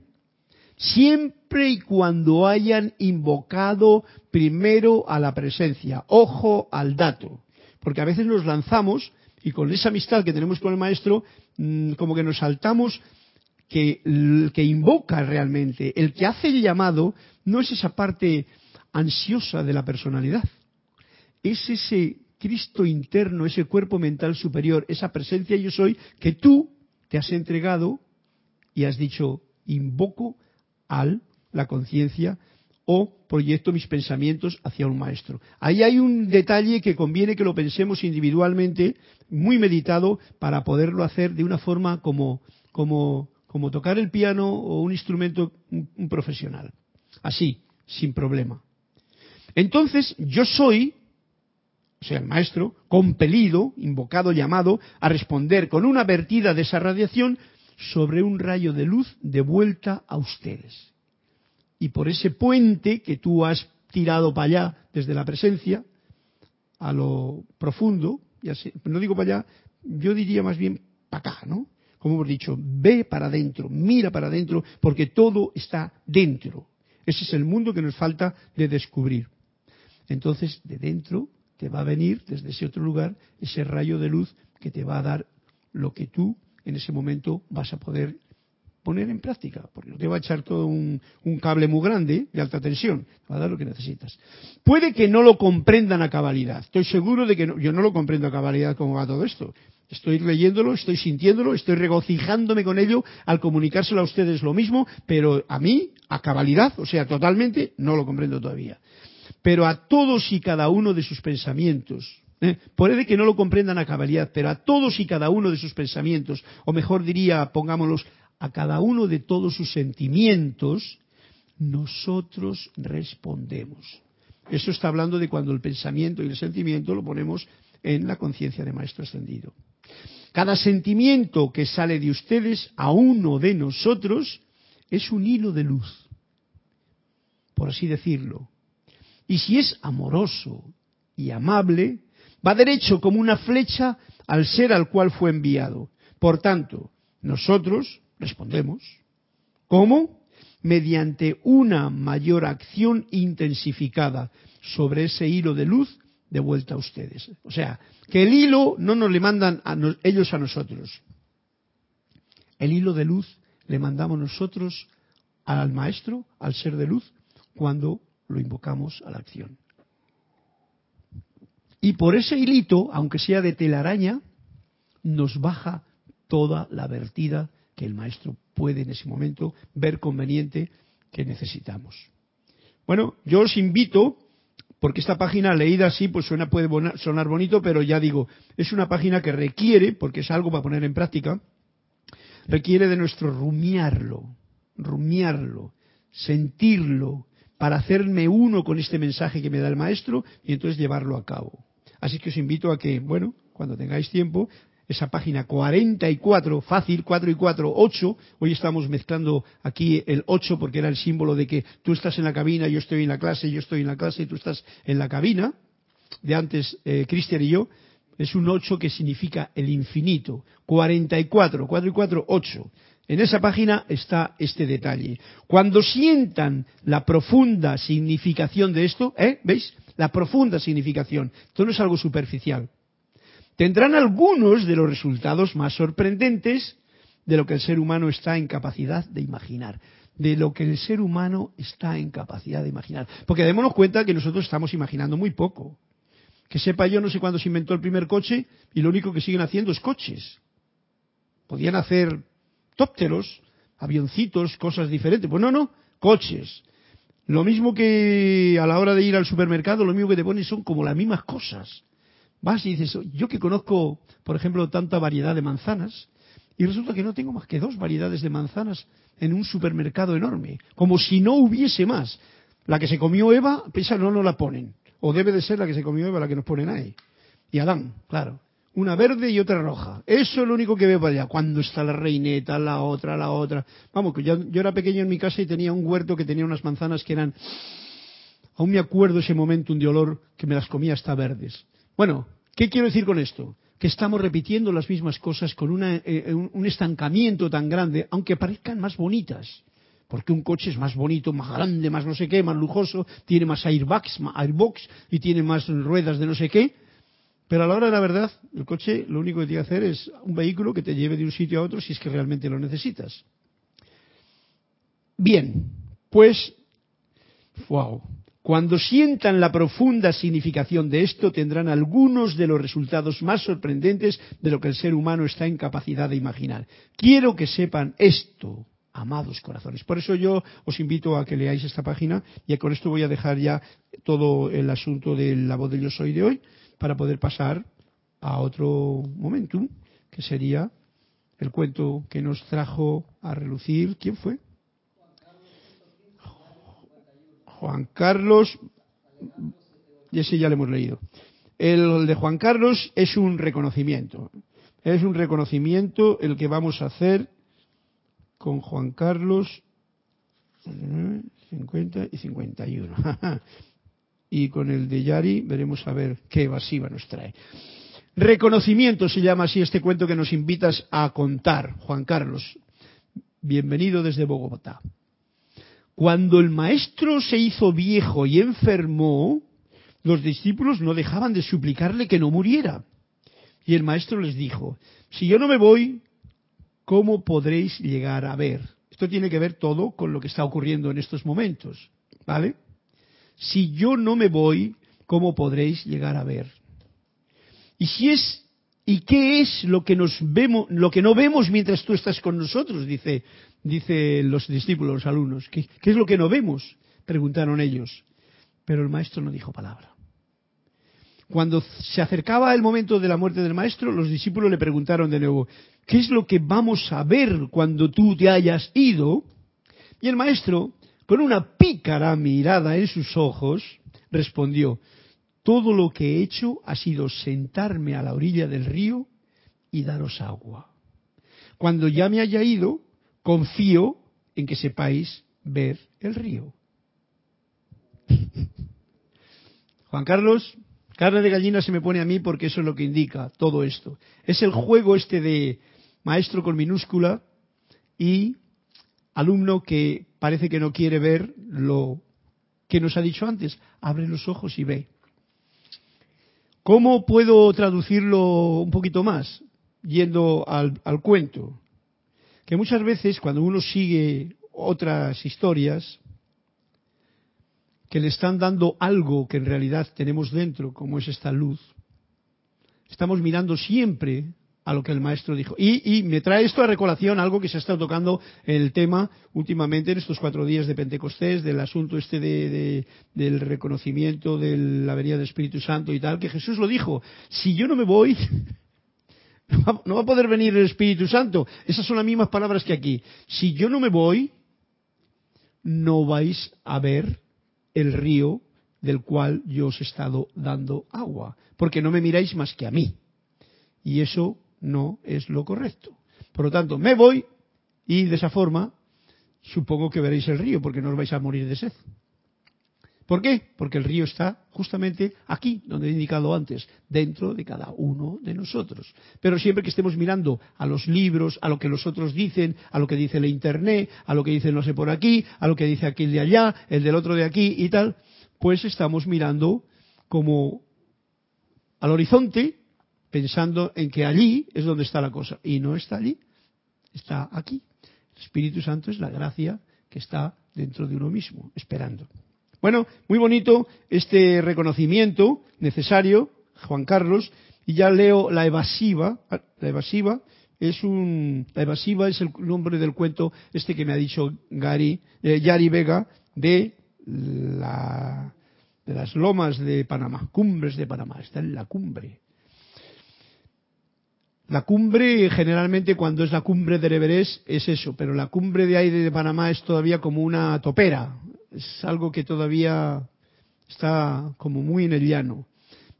siempre y cuando hayan invocado primero a la presencia. Ojo al dato. Porque a veces nos lanzamos y con esa amistad que tenemos con el Maestro, mm, como que nos saltamos que el que invoca realmente, el que hace el llamado, no es esa parte ansiosa de la personalidad, es ese Cristo interno, ese cuerpo mental superior, esa presencia yo soy que tú te has entregado y has dicho, invoco al la conciencia o proyecto mis pensamientos hacia un maestro. Ahí hay un detalle que conviene que lo pensemos individualmente, muy meditado, para poderlo hacer de una forma como, como como tocar el piano o un instrumento un, profesional. Así, sin problema. Entonces, yo soy, o sea, el maestro, compelido, invocado, llamado, a responder con una vertida de esa radiación sobre un rayo de luz de vuelta a ustedes. Y por ese puente que tú has tirado para allá desde la presencia, a lo profundo, ya sé, no digo para allá, yo diría más bien para acá, ¿no? Como hemos dicho, ve para adentro, mira para adentro, porque todo está dentro. Ese es el mundo que nos falta de descubrir. Entonces, de dentro te va a venir, desde ese otro lugar, ese rayo de luz que te va a dar lo que tú en ese momento vas a poder poner en práctica, porque no te va a echar todo un, cable muy grande de alta tensión, te va a dar lo que necesitas. Puede que no lo comprendan a cabalidad, estoy seguro de que yo no lo comprendo a cabalidad cómo va todo esto, Estoy leyéndolo, estoy sintiéndolo, estoy regocijándome con ello al comunicárselo a ustedes lo mismo, pero a mí, a cabalidad, o sea, totalmente, no lo comprendo todavía. Pero a todos y cada uno de sus pensamientos, ¿eh? puede que no lo comprendan a cabalidad, pero a todos y cada uno de sus pensamientos, o mejor diría, pongámoslos, a cada uno de todos sus sentimientos, nosotros respondemos. Eso está hablando de cuando el pensamiento y el sentimiento lo ponemos en la conciencia de Maestro Ascendido. Cada sentimiento que sale de ustedes a uno de nosotros es un hilo de luz, por así decirlo. Y si es amoroso y amable, va derecho como una flecha al ser al cual fue enviado. Por tanto, nosotros respondemos. ¿Cómo? Mediante una mayor acción intensificada sobre ese hilo de luz de vuelta a ustedes. O sea, que el hilo no nos le mandan a ellos a nosotros. El hilo de luz le mandamos nosotros al maestro, al ser de luz, cuando lo invocamos a la acción. Y por ese hilito, aunque sea de telaraña, nos baja toda la vertida que el maestro puede en ese momento ver conveniente que necesitamos. Bueno, yo os invito porque esta página leída así pues suena puede sonar bonito, pero ya digo, es una página que requiere, porque es algo para poner en práctica, requiere de nuestro rumiarlo, rumiarlo, sentirlo, para hacerme uno con este mensaje que me da el maestro y entonces llevarlo a cabo. Así que os invito a que, bueno, cuando tengáis tiempo, esa página 44, fácil, 4 y 4, 8. Hoy estamos mezclando aquí el 8 porque era el símbolo de que tú estás en la cabina, yo estoy en la clase, yo estoy en la clase y tú estás en la cabina. De antes, eh, Cristian y yo. Es un 8 que significa el infinito. 44, 4 y 4, 8. En esa página está este detalle. Cuando sientan la profunda significación de esto, ¿eh? ¿Veis? La profunda significación. Esto no es algo superficial tendrán algunos de los resultados más sorprendentes de lo que el ser humano está en capacidad de imaginar. De lo que el ser humano está en capacidad de imaginar. Porque démonos cuenta que nosotros estamos imaginando muy poco. Que sepa yo, no sé cuándo se inventó el primer coche y lo único que siguen haciendo es coches. Podían hacer tópteros, avioncitos, cosas diferentes. Pues no, no, coches. Lo mismo que a la hora de ir al supermercado, lo mismo que te ponen son como las mismas cosas. Vas y dices, yo que conozco, por ejemplo, tanta variedad de manzanas, y resulta que no tengo más que dos variedades de manzanas en un supermercado enorme, como si no hubiese más. La que se comió Eva, pesa no la ponen. O debe de ser la que se comió Eva la que nos ponen ahí. Y Adán, claro. Una verde y otra roja. Eso es lo único que veo para allá. Cuando está la reineta, la otra, la otra. Vamos, que yo, yo era pequeño en mi casa y tenía un huerto que tenía unas manzanas que eran... Aún me acuerdo ese momento de olor que me las comía hasta verdes. Bueno, ¿qué quiero decir con esto? Que estamos repitiendo las mismas cosas con eh, eh, un estancamiento tan grande, aunque parezcan más bonitas. Porque un coche es más bonito, más grande, más no sé qué, más lujoso, tiene más airbags, más airbox y tiene más ruedas de no sé qué. Pero a la hora de la verdad, el coche lo único que tiene que hacer es un vehículo que te lleve de un sitio a otro si es que realmente lo necesitas. Bien, pues, wow, cuando sientan la profunda significación de esto, tendrán algunos de los resultados más sorprendentes de lo que el ser humano está en capacidad de imaginar. Quiero que sepan esto, amados corazones. Por eso yo os invito a que leáis esta página y con esto voy a dejar ya todo el asunto de la voz de yo soy de hoy para poder pasar a otro momentum, que sería el cuento que nos trajo a relucir. ¿Quién fue? Juan Carlos, y ese ya lo hemos leído. El de Juan Carlos es un reconocimiento. Es un reconocimiento el que vamos a hacer con Juan Carlos 50 y 51. y con el de Yari veremos a ver qué evasiva nos trae. Reconocimiento se llama así este cuento que nos invitas a contar, Juan Carlos. Bienvenido desde Bogotá. Cuando el maestro se hizo viejo y enfermó, los discípulos no dejaban de suplicarle que no muriera. Y el maestro les dijo, si yo no me voy, ¿cómo podréis llegar a ver? Esto tiene que ver todo con lo que está ocurriendo en estos momentos, ¿vale? Si yo no me voy, ¿cómo podréis llegar a ver? Y si es ¿Y qué es lo que lo que no vemos mientras tú estás con nosotros? Dice, dice los discípulos, los alumnos. ¿Qué, ¿Qué, es lo que no vemos? Preguntaron ellos. Pero el maestro no dijo palabra. Cuando se acercaba el momento de la muerte del maestro, los discípulos le preguntaron de nuevo, ¿qué es lo que vamos a ver cuando tú te hayas ido? Y el maestro, con una pícara mirada en sus ojos, respondió, todo lo que he hecho ha sido sentarme a la orilla del río y daros agua. Cuando ya me haya ido, confío en que sepáis ver el río. Juan Carlos, carne de gallina se me pone a mí porque eso es lo que indica todo esto. Es el juego este de maestro con minúscula y alumno que parece que no quiere ver lo que nos ha dicho antes. Abre los ojos y ve. ¿Cómo puedo traducirlo un poquito más? Yendo al, cuento. Que muchas veces cuando uno sigue otras historias que le están dando algo que en realidad tenemos dentro, como es esta luz, estamos mirando siempre a lo que el maestro dijo. Y, me trae esto a recolación algo que se ha estado tocando en el tema últimamente en estos cuatro días de Pentecostés, del asunto este de, del reconocimiento de la venida del Espíritu Santo y tal, que Jesús lo dijo, si yo no me voy, no va a poder venir el Espíritu Santo. Esas son las mismas palabras que aquí. Si yo no me voy, no vais a ver el río del cual yo os he estado dando agua, porque no me miráis más que a mí. Y eso no es lo correcto. Por lo tanto, me voy y de esa forma supongo que veréis el río, porque no os vais a morir de sed. ¿Por qué? Porque el río está justamente aquí, donde he indicado antes, dentro de cada uno de nosotros. Pero siempre que estemos mirando a los libros, a lo que los otros dicen, a lo que dice el Internet, a lo que dice no sé por aquí, a lo que dice aquel de allá, el del otro de aquí y tal, pues estamos mirando como al horizonte, pensando en que allí es donde está la cosa. Y no está allí, está aquí. El Espíritu Santo es la gracia que está dentro de uno mismo, esperando. Bueno, muy bonito este reconocimiento necesario, Juan Carlos, y ya leo la evasiva. La evasiva es un, la evasiva es el nombre del cuento este que me ha dicho Gary, eh, Yari Vega de la, de las lomas de Panamá, cumbres de Panamá, está en la cumbre. La cumbre, generalmente cuando es la cumbre del Everest, es eso, pero la cumbre de aire de Panamá es todavía como una topera, es algo que todavía está como muy en el llano.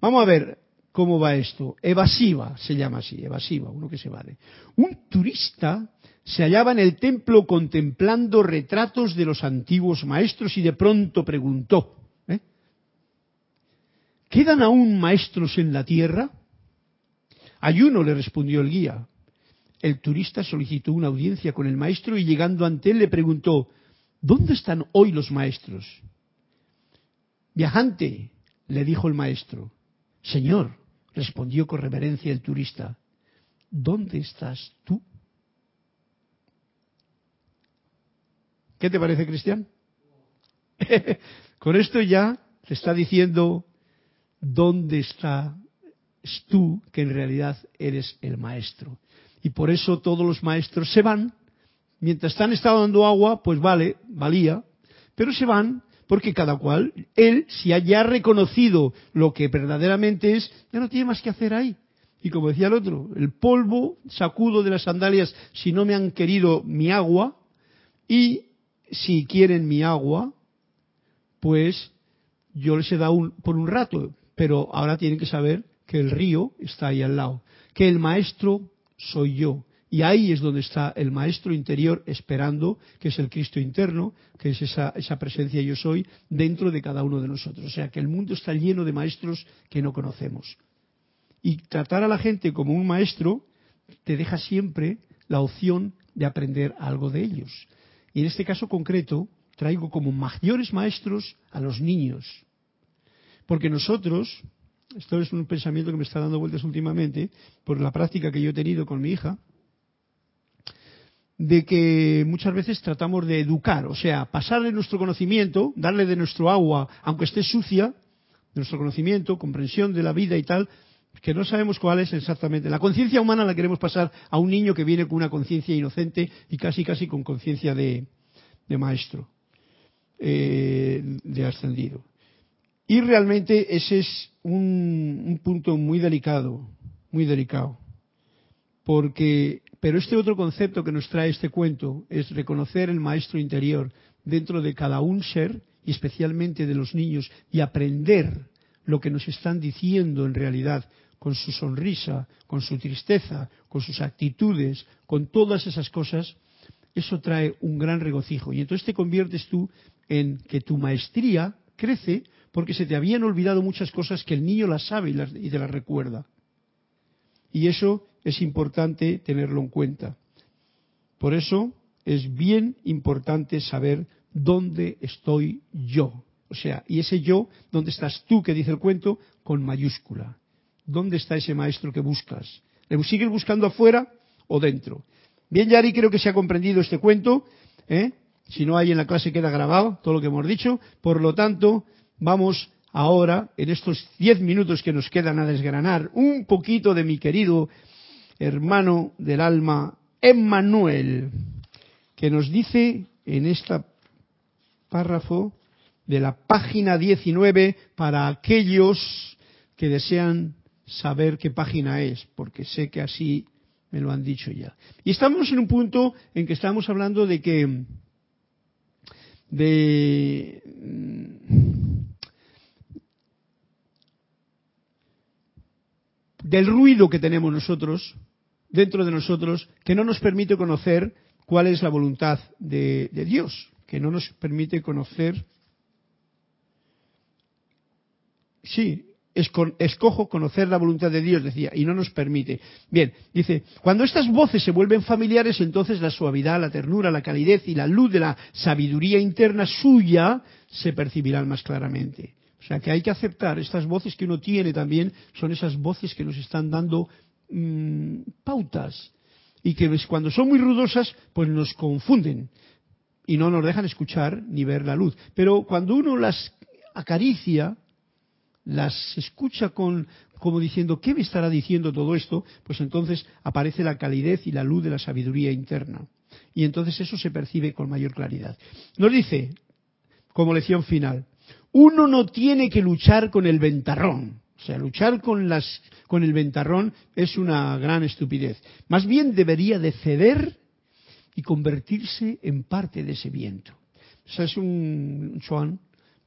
Vamos a ver cómo va esto. Evasiva se llama así, evasiva, uno que se vale. Un turista se hallaba en el templo contemplando retratos de los antiguos maestros y de pronto preguntó, ¿eh? ¿quedan aún maestros en la tierra? Ayuno le respondió el guía. El turista solicitó una audiencia con el maestro y llegando ante él le preguntó, ¿dónde están hoy los maestros? Viajante, le dijo el maestro. Señor, respondió con reverencia el turista, ¿dónde estás tú? ¿Qué te parece, Cristian? Con esto ya te está diciendo dónde estás tú, que en realidad eres el maestro. Y por eso todos los maestros se van. Mientras están estado dando agua, pues vale, valía, pero se van porque cada cual, él, si haya reconocido lo que verdaderamente es, ya no tiene más que hacer ahí. Y como decía el otro, el polvo sacudo de las sandalias si no me han querido mi agua y si quieren mi agua, pues yo les he dado por un rato, pero ahora tienen que saber que el río está ahí al lado, que el maestro soy yo. Y ahí es donde está el maestro interior esperando, que es el Cristo interno, que es esa, esa presencia yo soy, dentro de cada uno de nosotros. O sea que el mundo está lleno de maestros que no conocemos. Y tratar a la gente como un maestro te deja siempre la opción de aprender algo de ellos. Y en este caso concreto, traigo como mayores maestros a los niños. Porque nosotros, esto es un pensamiento que me está dando vueltas últimamente, por la práctica que yo he tenido con mi hija, de que muchas veces tratamos de educar, o sea, pasarle nuestro conocimiento, darle de nuestro agua, aunque esté sucia, nuestro conocimiento, comprensión de la vida y tal, que no sabemos cuál es exactamente. La conciencia humana la queremos pasar a un niño que viene con una conciencia inocente y casi casi con conciencia de, maestro, eh, de ascendido. Y realmente ese es un, un punto muy delicado, muy delicado. Porque, pero este otro concepto que nos trae este cuento es reconocer el maestro interior dentro de cada un ser y especialmente de los niños y aprender lo que nos están diciendo en realidad con su sonrisa, con su tristeza, con sus actitudes, con todas esas cosas, eso trae un gran regocijo. Y entonces te conviertes tú en que tu maestría crece porque se te habían olvidado muchas cosas que el niño las sabe y, y te las recuerda. Y eso es importante tenerlo en cuenta. Por eso es bien importante saber dónde estoy yo. O sea, y ese yo, ¿dónde estás tú que dice el cuento? Con mayúscula. ¿Dónde está ese maestro que buscas? ¿Le sigues buscando afuera o dentro? Bien, Yari, creo que se ha comprendido este cuento. ¿eh? Si no hay en la clase queda grabado todo lo que hemos dicho. Por lo tanto, vamos ahora, en estos diez minutos que nos quedan, a desgranar un poquito de mi querido hermano del alma, Emmanuel, que nos dice en este párrafo de la página 19 para aquellos que desean saber qué página es, porque sé que así me lo han dicho ya. Y estamos en un punto en que estamos hablando de que de del ruido que tenemos nosotros dentro de nosotros que no nos permite conocer cuál es la voluntad de, Dios, que no nos permite conocer sí, escojo conocer la voluntad de Dios, decía, y no nos permite. Bien, dice, cuando estas voces se vuelven familiares, entonces la suavidad, la ternura, la calidez y la luz de la sabiduría interna suya se percibirán más claramente. O sea que hay que aceptar estas voces que uno tiene también, son esas voces que nos están dando mmm, pautas y que cuando son muy rudosas, pues nos confunden y no nos dejan escuchar ni ver la luz. Pero cuando uno las acaricia, las escucha con como diciendo, ¿qué me estará diciendo todo esto? Pues entonces aparece la calidez y la luz de la sabiduría interna. Y entonces eso se percibe con mayor claridad. Nos dice, como lección final, uno no tiene que luchar con el ventarrón. O sea, luchar con, las, con el ventarrón es una gran estupidez. Más bien debería de ceder y convertirse en parte de ese viento. O es un, chuan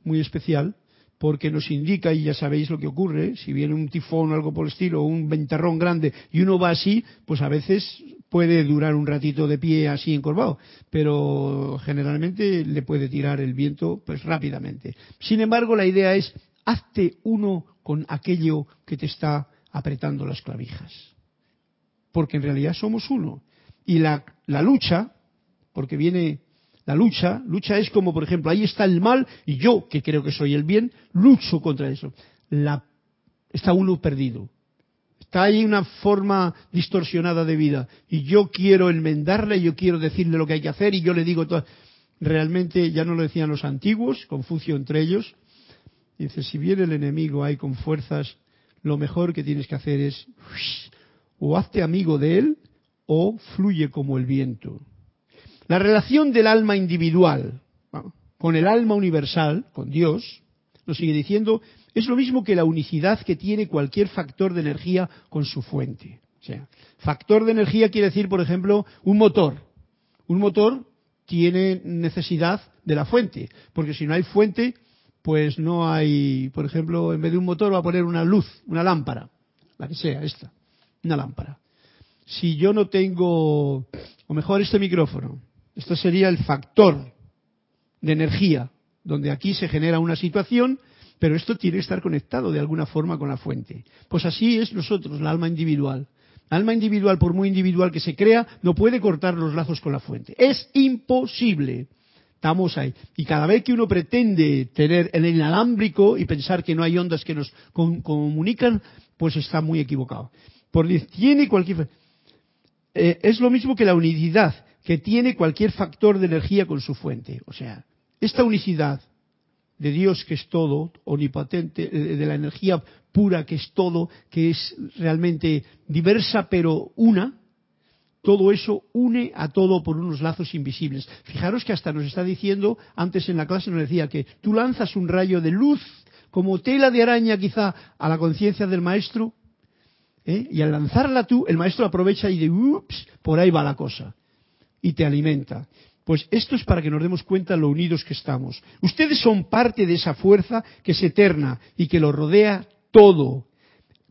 muy especial porque nos indica, y ya sabéis lo que ocurre, si viene un tifón o algo por el estilo, o un ventarrón grande, y uno va así, pues a veces puede durar un ratito de pie así encorvado, pero generalmente le puede tirar el viento pues rápidamente. Sin embargo, la idea es, hazte uno con aquello que te está apretando las clavijas. Porque en realidad somos uno. Y la, la lucha, porque viene la lucha, lucha es como, por ejemplo, ahí está el mal y yo, que creo que soy el bien, lucho contra eso. La, está uno perdido. Está ahí una forma distorsionada de vida y yo quiero enmendarle, yo quiero decirle lo que hay que hacer y yo le digo todo. Realmente ya no lo decían los antiguos, Confucio entre ellos. Dice, si viene el enemigo ahí con fuerzas, lo mejor que tienes que hacer es o hazte amigo de él o fluye como el viento. La relación del alma individual con el alma universal, con Dios, nos sigue diciendo, es lo mismo que la unicidad que tiene cualquier factor de energía con su fuente. O sea, factor de energía quiere decir, por ejemplo, un motor. Un motor tiene necesidad de la fuente, porque si no hay fuente, pues no hay, por ejemplo, en vez de un motor va a poner una luz, una lámpara, la que sea, esta, una lámpara. Si yo no tengo, o mejor este micrófono, esto sería el factor de energía, donde aquí se genera una situación, pero esto tiene que estar conectado de alguna forma con la fuente. Pues así es nosotros, la alma individual. La alma individual, por muy individual que se crea, no puede cortar los lazos con la fuente. Es imposible. Estamos ahí. Y cada vez que uno pretende tener el inalámbrico y pensar que no hay ondas que nos comunican, pues está muy equivocado. Porque tiene cualquier. Eh, es lo mismo que la unicidad que tiene cualquier factor de energía con su fuente. O sea, esta unicidad de Dios que es todo, omnipotente, eh, de la energía pura que es todo, que es realmente diversa pero una, todo eso une a todo por unos lazos invisibles. Fijaros que hasta nos está diciendo, antes en la clase nos decía que tú lanzas un rayo de luz como tela de araña quizá a la conciencia del maestro, ¿eh? y al lanzarla tú, el maestro aprovecha y de, ups, por ahí va la cosa y te alimenta. Pues esto es para que nos demos cuenta lo unidos que estamos. Ustedes son parte de esa fuerza que es eterna y que lo rodea todo.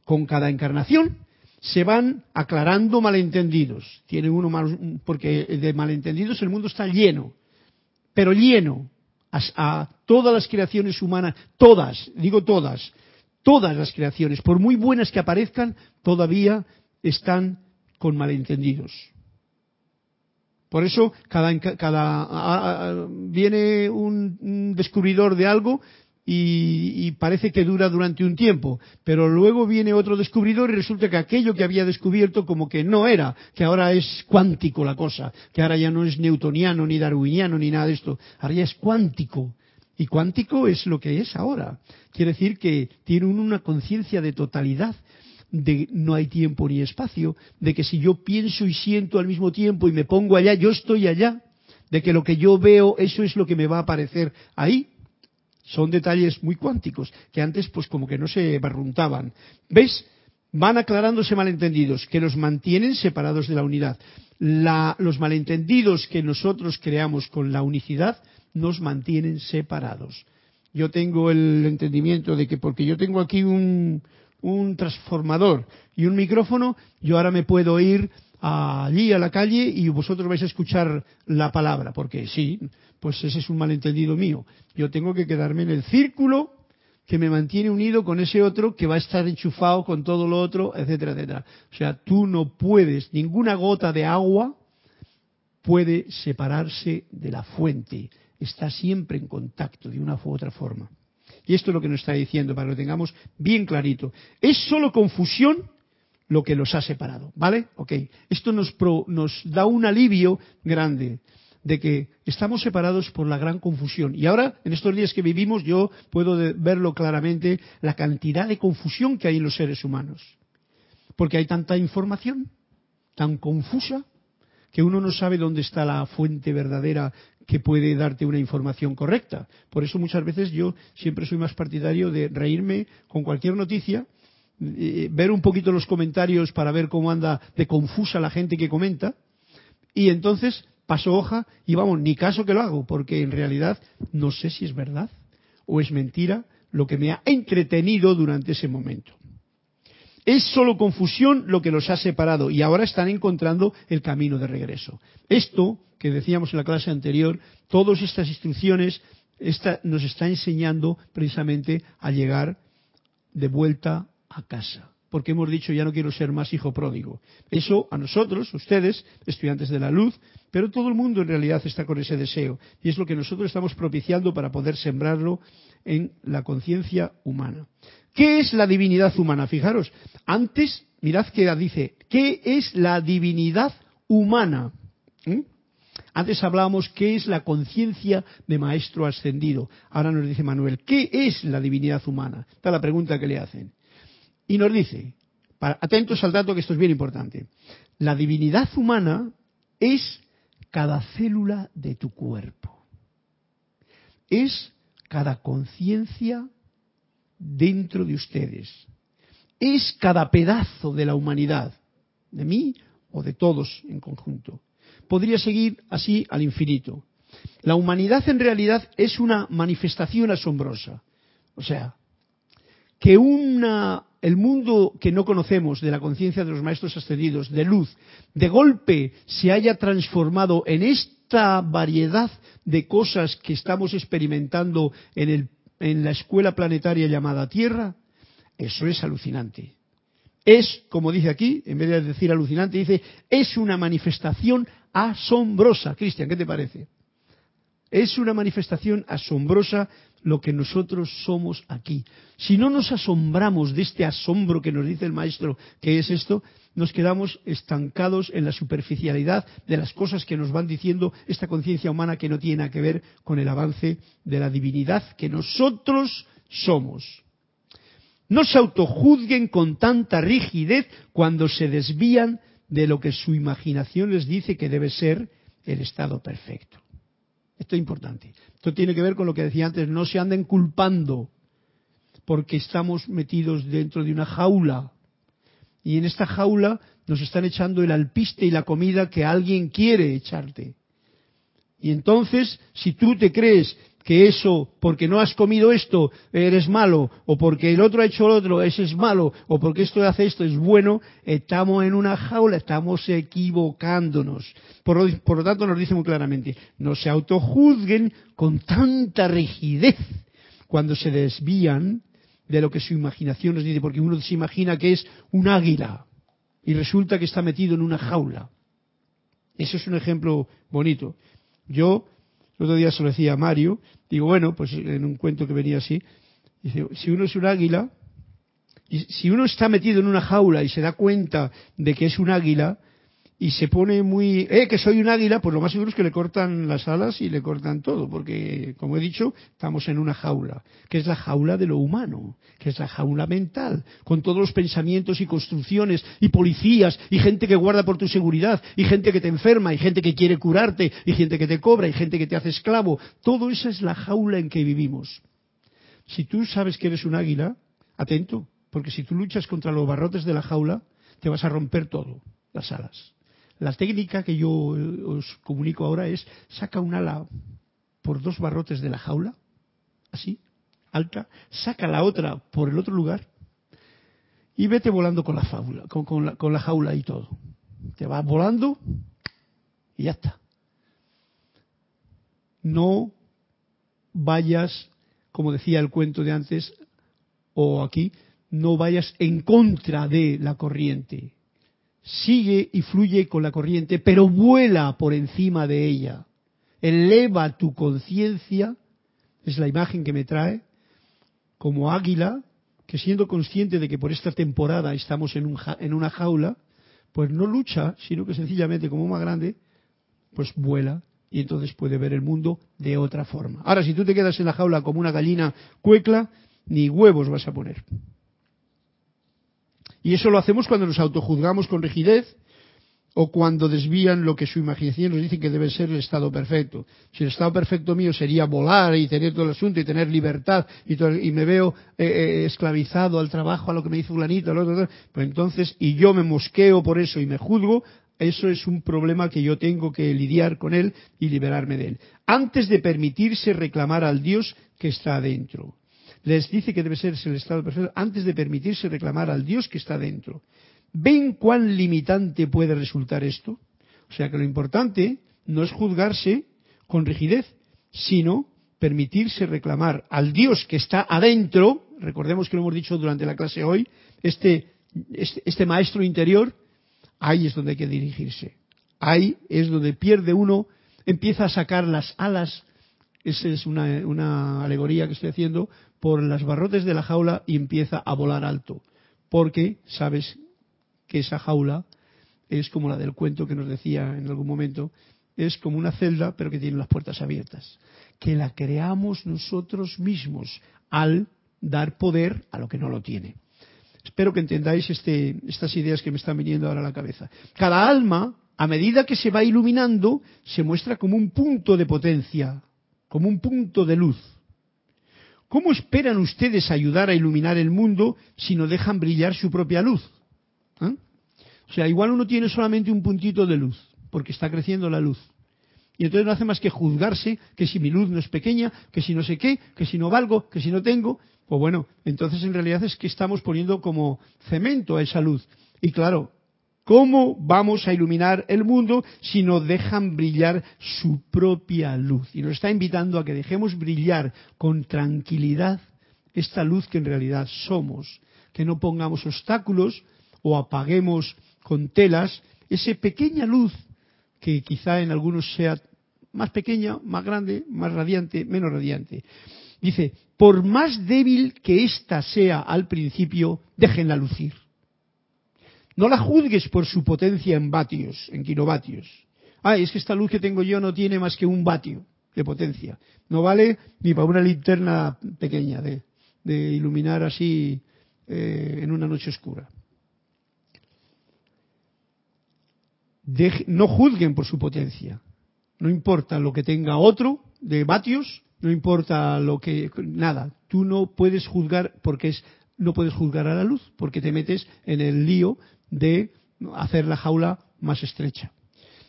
Con cada encarnación se van aclarando malentendidos. Tiene uno más, porque de malentendidos el mundo está lleno, pero lleno a, a todas las creaciones humanas, todas, digo todas, todas las creaciones, por muy buenas que aparezcan, todavía están con malentendidos. Por eso cada, cada viene un, descubridor de algo y, parece que dura durante un tiempo, pero luego viene otro descubridor y resulta que aquello que había descubierto como que no era, que ahora es cuántico la cosa, que ahora ya no es newtoniano ni darwiniano ni nada de esto, ahora ya es cuántico. Y cuántico es lo que es ahora. Quiere decir que tiene una conciencia de totalidad de no hay tiempo ni espacio, de que si yo pienso y siento al mismo tiempo y me pongo allá, yo estoy allá, de que lo que yo veo, eso es lo que me va a aparecer ahí. Son detalles muy cuánticos, que antes pues como que no se barruntaban. ¿Ves? Van aclarándose malentendidos, que nos mantienen separados de la unidad. los malentendidos que nosotros creamos con la unicidad nos mantienen separados. Yo tengo el entendimiento de que porque yo tengo aquí un, un transformador y un micrófono, yo ahora me puedo ir allí a la calle y vosotros vais a escuchar la palabra, porque sí, pues ese es un malentendido mío. Yo tengo que quedarme en el círculo que me mantiene unido con ese otro que va a estar enchufado con todo lo otro, etcétera, etcétera. O sea, tú no puedes, ninguna gota de agua puede separarse de la fuente. Está siempre en contacto de una u otra forma. Y esto es lo que nos está diciendo, para que lo tengamos bien clarito. Es solo confusión lo que los ha separado, ¿vale? Ok. Esto nos, nos da un alivio grande de que estamos separados por la gran confusión. Y ahora, en estos días que vivimos, yo puedo verlo claramente, la cantidad de confusión que hay en los seres humanos. Porque hay tanta información, tan confusa, que uno no sabe dónde está la fuente verdadera que puede darte una información correcta. Por eso muchas veces yo siempre soy más partidario de reírme con cualquier noticia, eh, ver un poquito los comentarios para ver cómo anda de confusa la gente que comenta, y entonces paso hoja y vamos, ni caso que lo hago, porque en realidad no sé si es verdad o es mentira lo que me ha entretenido durante ese momento. Es solo confusión lo que los ha separado y ahora están encontrando el camino de regreso. Esto que decíamos en la clase anterior, todas estas instrucciones nos está enseñando precisamente a llegar de vuelta a casa. Porque hemos dicho, ya no quiero ser más hijo pródigo. Eso a nosotros, ustedes, estudiantes de la luz, pero todo el mundo en realidad está con ese deseo. Y es lo que nosotros estamos propiciando para poder sembrarlo en la conciencia humana. ¿Qué es la divinidad humana? Fijaros, antes, mirad que dice, ¿qué es la divinidad humana? ¿Mm? Antes hablábamos qué es la conciencia de maestro ascendido. Ahora nos dice Manuel, ¿qué es la divinidad humana? Está la pregunta que le hacen. Y nos dice, atentos al dato que esto es bien importante, la divinidad humana es cada célula de tu cuerpo. Es cada conciencia dentro de ustedes. Es cada pedazo de la humanidad, de mí o de todos en conjunto podría seguir así al infinito. La humanidad en realidad es una manifestación asombrosa. O sea, que una, el mundo que no conocemos de la conciencia de los maestros ascendidos, de luz, de golpe se haya transformado en esta variedad de cosas que estamos experimentando en, la escuela planetaria llamada Tierra, eso es alucinante. Es, como dice aquí, en vez de decir alucinante, dice, es una manifestación asombrosa. Cristian, ¿qué te parece? Es una manifestación asombrosa lo que nosotros somos aquí. Si no nos asombramos de este asombro que nos dice el maestro que es esto, nos quedamos estancados en la superficialidad de las cosas que nos van diciendo esta conciencia humana que no tiene nada que ver con el avance de la divinidad que nosotros somos. No se autojuzguen con tanta rigidez cuando se desvían de lo que su imaginación les dice que debe ser el estado perfecto. Esto es importante. Esto tiene que ver con lo que decía antes, no se anden culpando porque estamos metidos dentro de una jaula. Y en esta jaula nos están echando el alpiste y la comida que alguien quiere echarte. Y entonces, si tú te crees que eso, porque no has comido esto, eres malo, o porque el otro ha hecho lo otro, ese es malo, o porque esto hace esto, es bueno, estamos en una jaula, estamos equivocándonos. Por lo, por lo tanto, nos dice muy claramente, no se autojuzguen con tanta rigidez cuando se desvían de lo que su imaginación nos dice, porque uno se imagina que es un águila y resulta que está metido en una jaula. Eso es un ejemplo bonito. Yo el otro día se lo decía a Mario, digo, bueno, pues en un cuento que venía así, dice, si uno es un águila, y si uno está metido en una jaula y se da cuenta de que es un águila, y se pone muy, eh, que soy un águila, pues lo más seguro es que le cortan las alas y le cortan todo, porque, como he dicho, estamos en una jaula, que es la jaula de lo humano, que es la jaula mental, con todos los pensamientos y construcciones y policías y gente que guarda por tu seguridad y gente que te enferma y gente que quiere curarte y gente que te cobra y gente que te hace esclavo. Todo esa es la jaula en que vivimos. Si tú sabes que eres un águila, atento, porque si tú luchas contra los barrotes de la jaula, te vas a romper todo, las alas. La técnica que yo os comunico ahora es saca un ala por dos barrotes de la jaula, así, alta, saca la otra por el otro lugar y vete volando con la, jaula, con, la, con la jaula y todo. Te vas volando y ya está. No vayas, como decía el cuento de antes, o aquí, no vayas en contra de la corriente sigue y fluye con la corriente, pero vuela por encima de ella. Eleva tu conciencia, es la imagen que me trae, como águila, que siendo consciente de que por esta temporada estamos en, en una jaula, pues no lucha, sino que sencillamente como más grande, pues vuela y entonces puede ver el mundo de otra forma. Ahora, si tú te quedas en la jaula como una gallina cuecla, ni huevos vas a poner. Y eso lo hacemos cuando nos autojuzgamos con rigidez o cuando desvían lo que su imaginación nos dice que debe ser el estado perfecto. Si el estado perfecto mío sería volar y tener todo el asunto y tener libertad y, me veo eh, eh, esclavizado al trabajo, a lo que me dice fulanito, al otro, pues entonces, y yo me mosqueo por eso y me juzgo, eso es un problema que yo tengo que lidiar con él y liberarme de él. Antes de permitirse reclamar al Dios que está adentro les dice que debe ser el estado perfecto antes de permitirse reclamar al Dios que está dentro. ¿Ven cuán limitante puede resultar esto? O sea que lo importante no es juzgarse con rigidez, sino permitirse reclamar al Dios que está adentro, recordemos que lo hemos dicho durante la clase hoy, este, este, este maestro interior, ahí es donde hay que dirigirse. Ahí es donde pierde uno, empieza a sacar las alas esa es una, alegoría que estoy haciendo por las barrotes de la jaula y empieza a volar alto. Porque sabes que esa jaula es como la del cuento que nos decía en algún momento, es como una celda pero que tiene las puertas abiertas. Que la creamos nosotros mismos al dar poder a lo que no lo tiene. Espero que entendáis este, estas ideas que me están viniendo ahora a la cabeza. Cada alma, a medida que se va iluminando, se muestra como un punto de potencia como un punto de luz. ¿Cómo esperan ustedes ayudar a iluminar el mundo si no dejan brillar su propia luz? ¿Ah? O sea, igual uno tiene solamente un puntito de luz, porque está creciendo la luz. Y entonces no hace más que juzgarse que si mi luz no es pequeña, que si no sé qué, que si no valgo, que si no tengo. Pues bueno, entonces en realidad es que estamos poniendo como cemento a esa luz. Y claro, ¿Cómo vamos a iluminar el mundo si no dejan brillar su propia luz? Y nos está invitando a que dejemos brillar con tranquilidad esta luz que en realidad somos, que no pongamos obstáculos o apaguemos con telas esa pequeña luz que quizá en algunos sea más pequeña, más grande, más radiante, menos radiante. Dice, por más débil que ésta sea al principio, déjenla lucir. No la juzgues por su potencia en vatios, en kilovatios. Ah, es que esta luz que tengo yo no tiene más que un vatio de potencia. No vale ni para una linterna pequeña de, iluminar así eh, en una noche oscura. no juzguen por su potencia. No importa lo que tenga otro de vatios, no importa lo que nada. Tú no puedes juzgar porque es no puedes juzgar a la luz porque te metes en el lío de hacer la jaula más estrecha.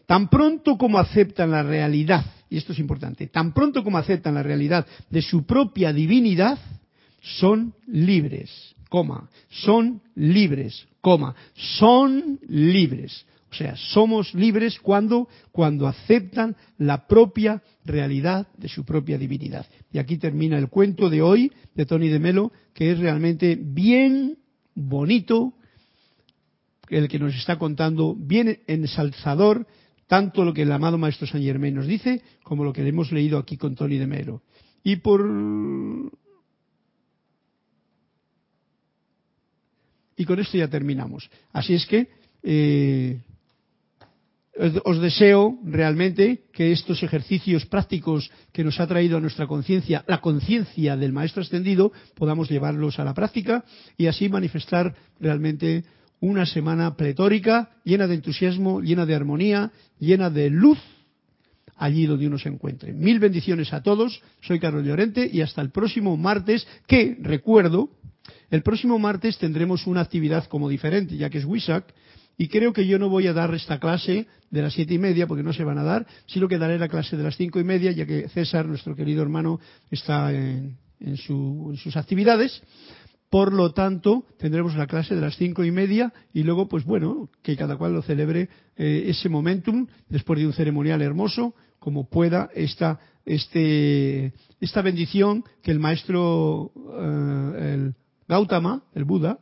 Tan pronto como aceptan la realidad, y esto es importante, tan pronto como aceptan la realidad de su propia divinidad, son libres, son libres, coma, son libres. O sea, somos libres cuando, cuando aceptan la propia realidad de su propia divinidad. Y aquí termina el cuento de hoy de Tony de Melo, que es realmente bien bonito, el que nos está contando, bien ensalzador, tanto lo que el amado Maestro San Germain nos dice, como lo que hemos leído aquí con Tony de Melo. Y por y con esto ya terminamos. Así es que eh, os deseo realmente que estos ejercicios prácticos que nos ha traído a nuestra conciencia, la conciencia del Maestro Ascendido, podamos llevarlos a la práctica y así manifestar realmente una semana pletórica, llena de entusiasmo, llena de armonía, llena de luz allí donde uno se encuentre. Mil bendiciones a todos, soy Carlos Llorente y hasta el próximo martes, que recuerdo, el próximo martes tendremos una actividad como diferente, ya que es WISAC, y creo que yo no voy a dar esta clase de las siete y media, porque no se van a dar, sino que daré la clase de las cinco y media, ya que César, nuestro querido hermano, está en, sus actividades. Por lo tanto, tendremos la clase de las cinco y media y luego, pues bueno, que cada cual lo celebre eh, ese momentum después de un ceremonial hermoso, como pueda esta, este, esta bendición que el maestro eh, el Gautama, el Buda,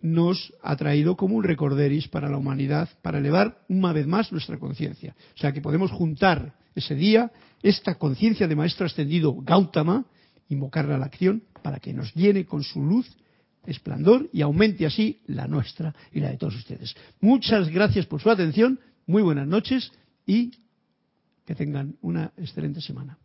nos ha traído como un recorderis para la humanidad, para elevar una vez más nuestra conciencia. O sea que podemos juntar ese día esta conciencia de Maestro Ascendido Gautama, invocarla a la acción para que nos llene con su luz, esplendor y aumente así la nuestra y la de todos ustedes. Muchas gracias por su atención, muy buenas noches y que tengan una excelente semana.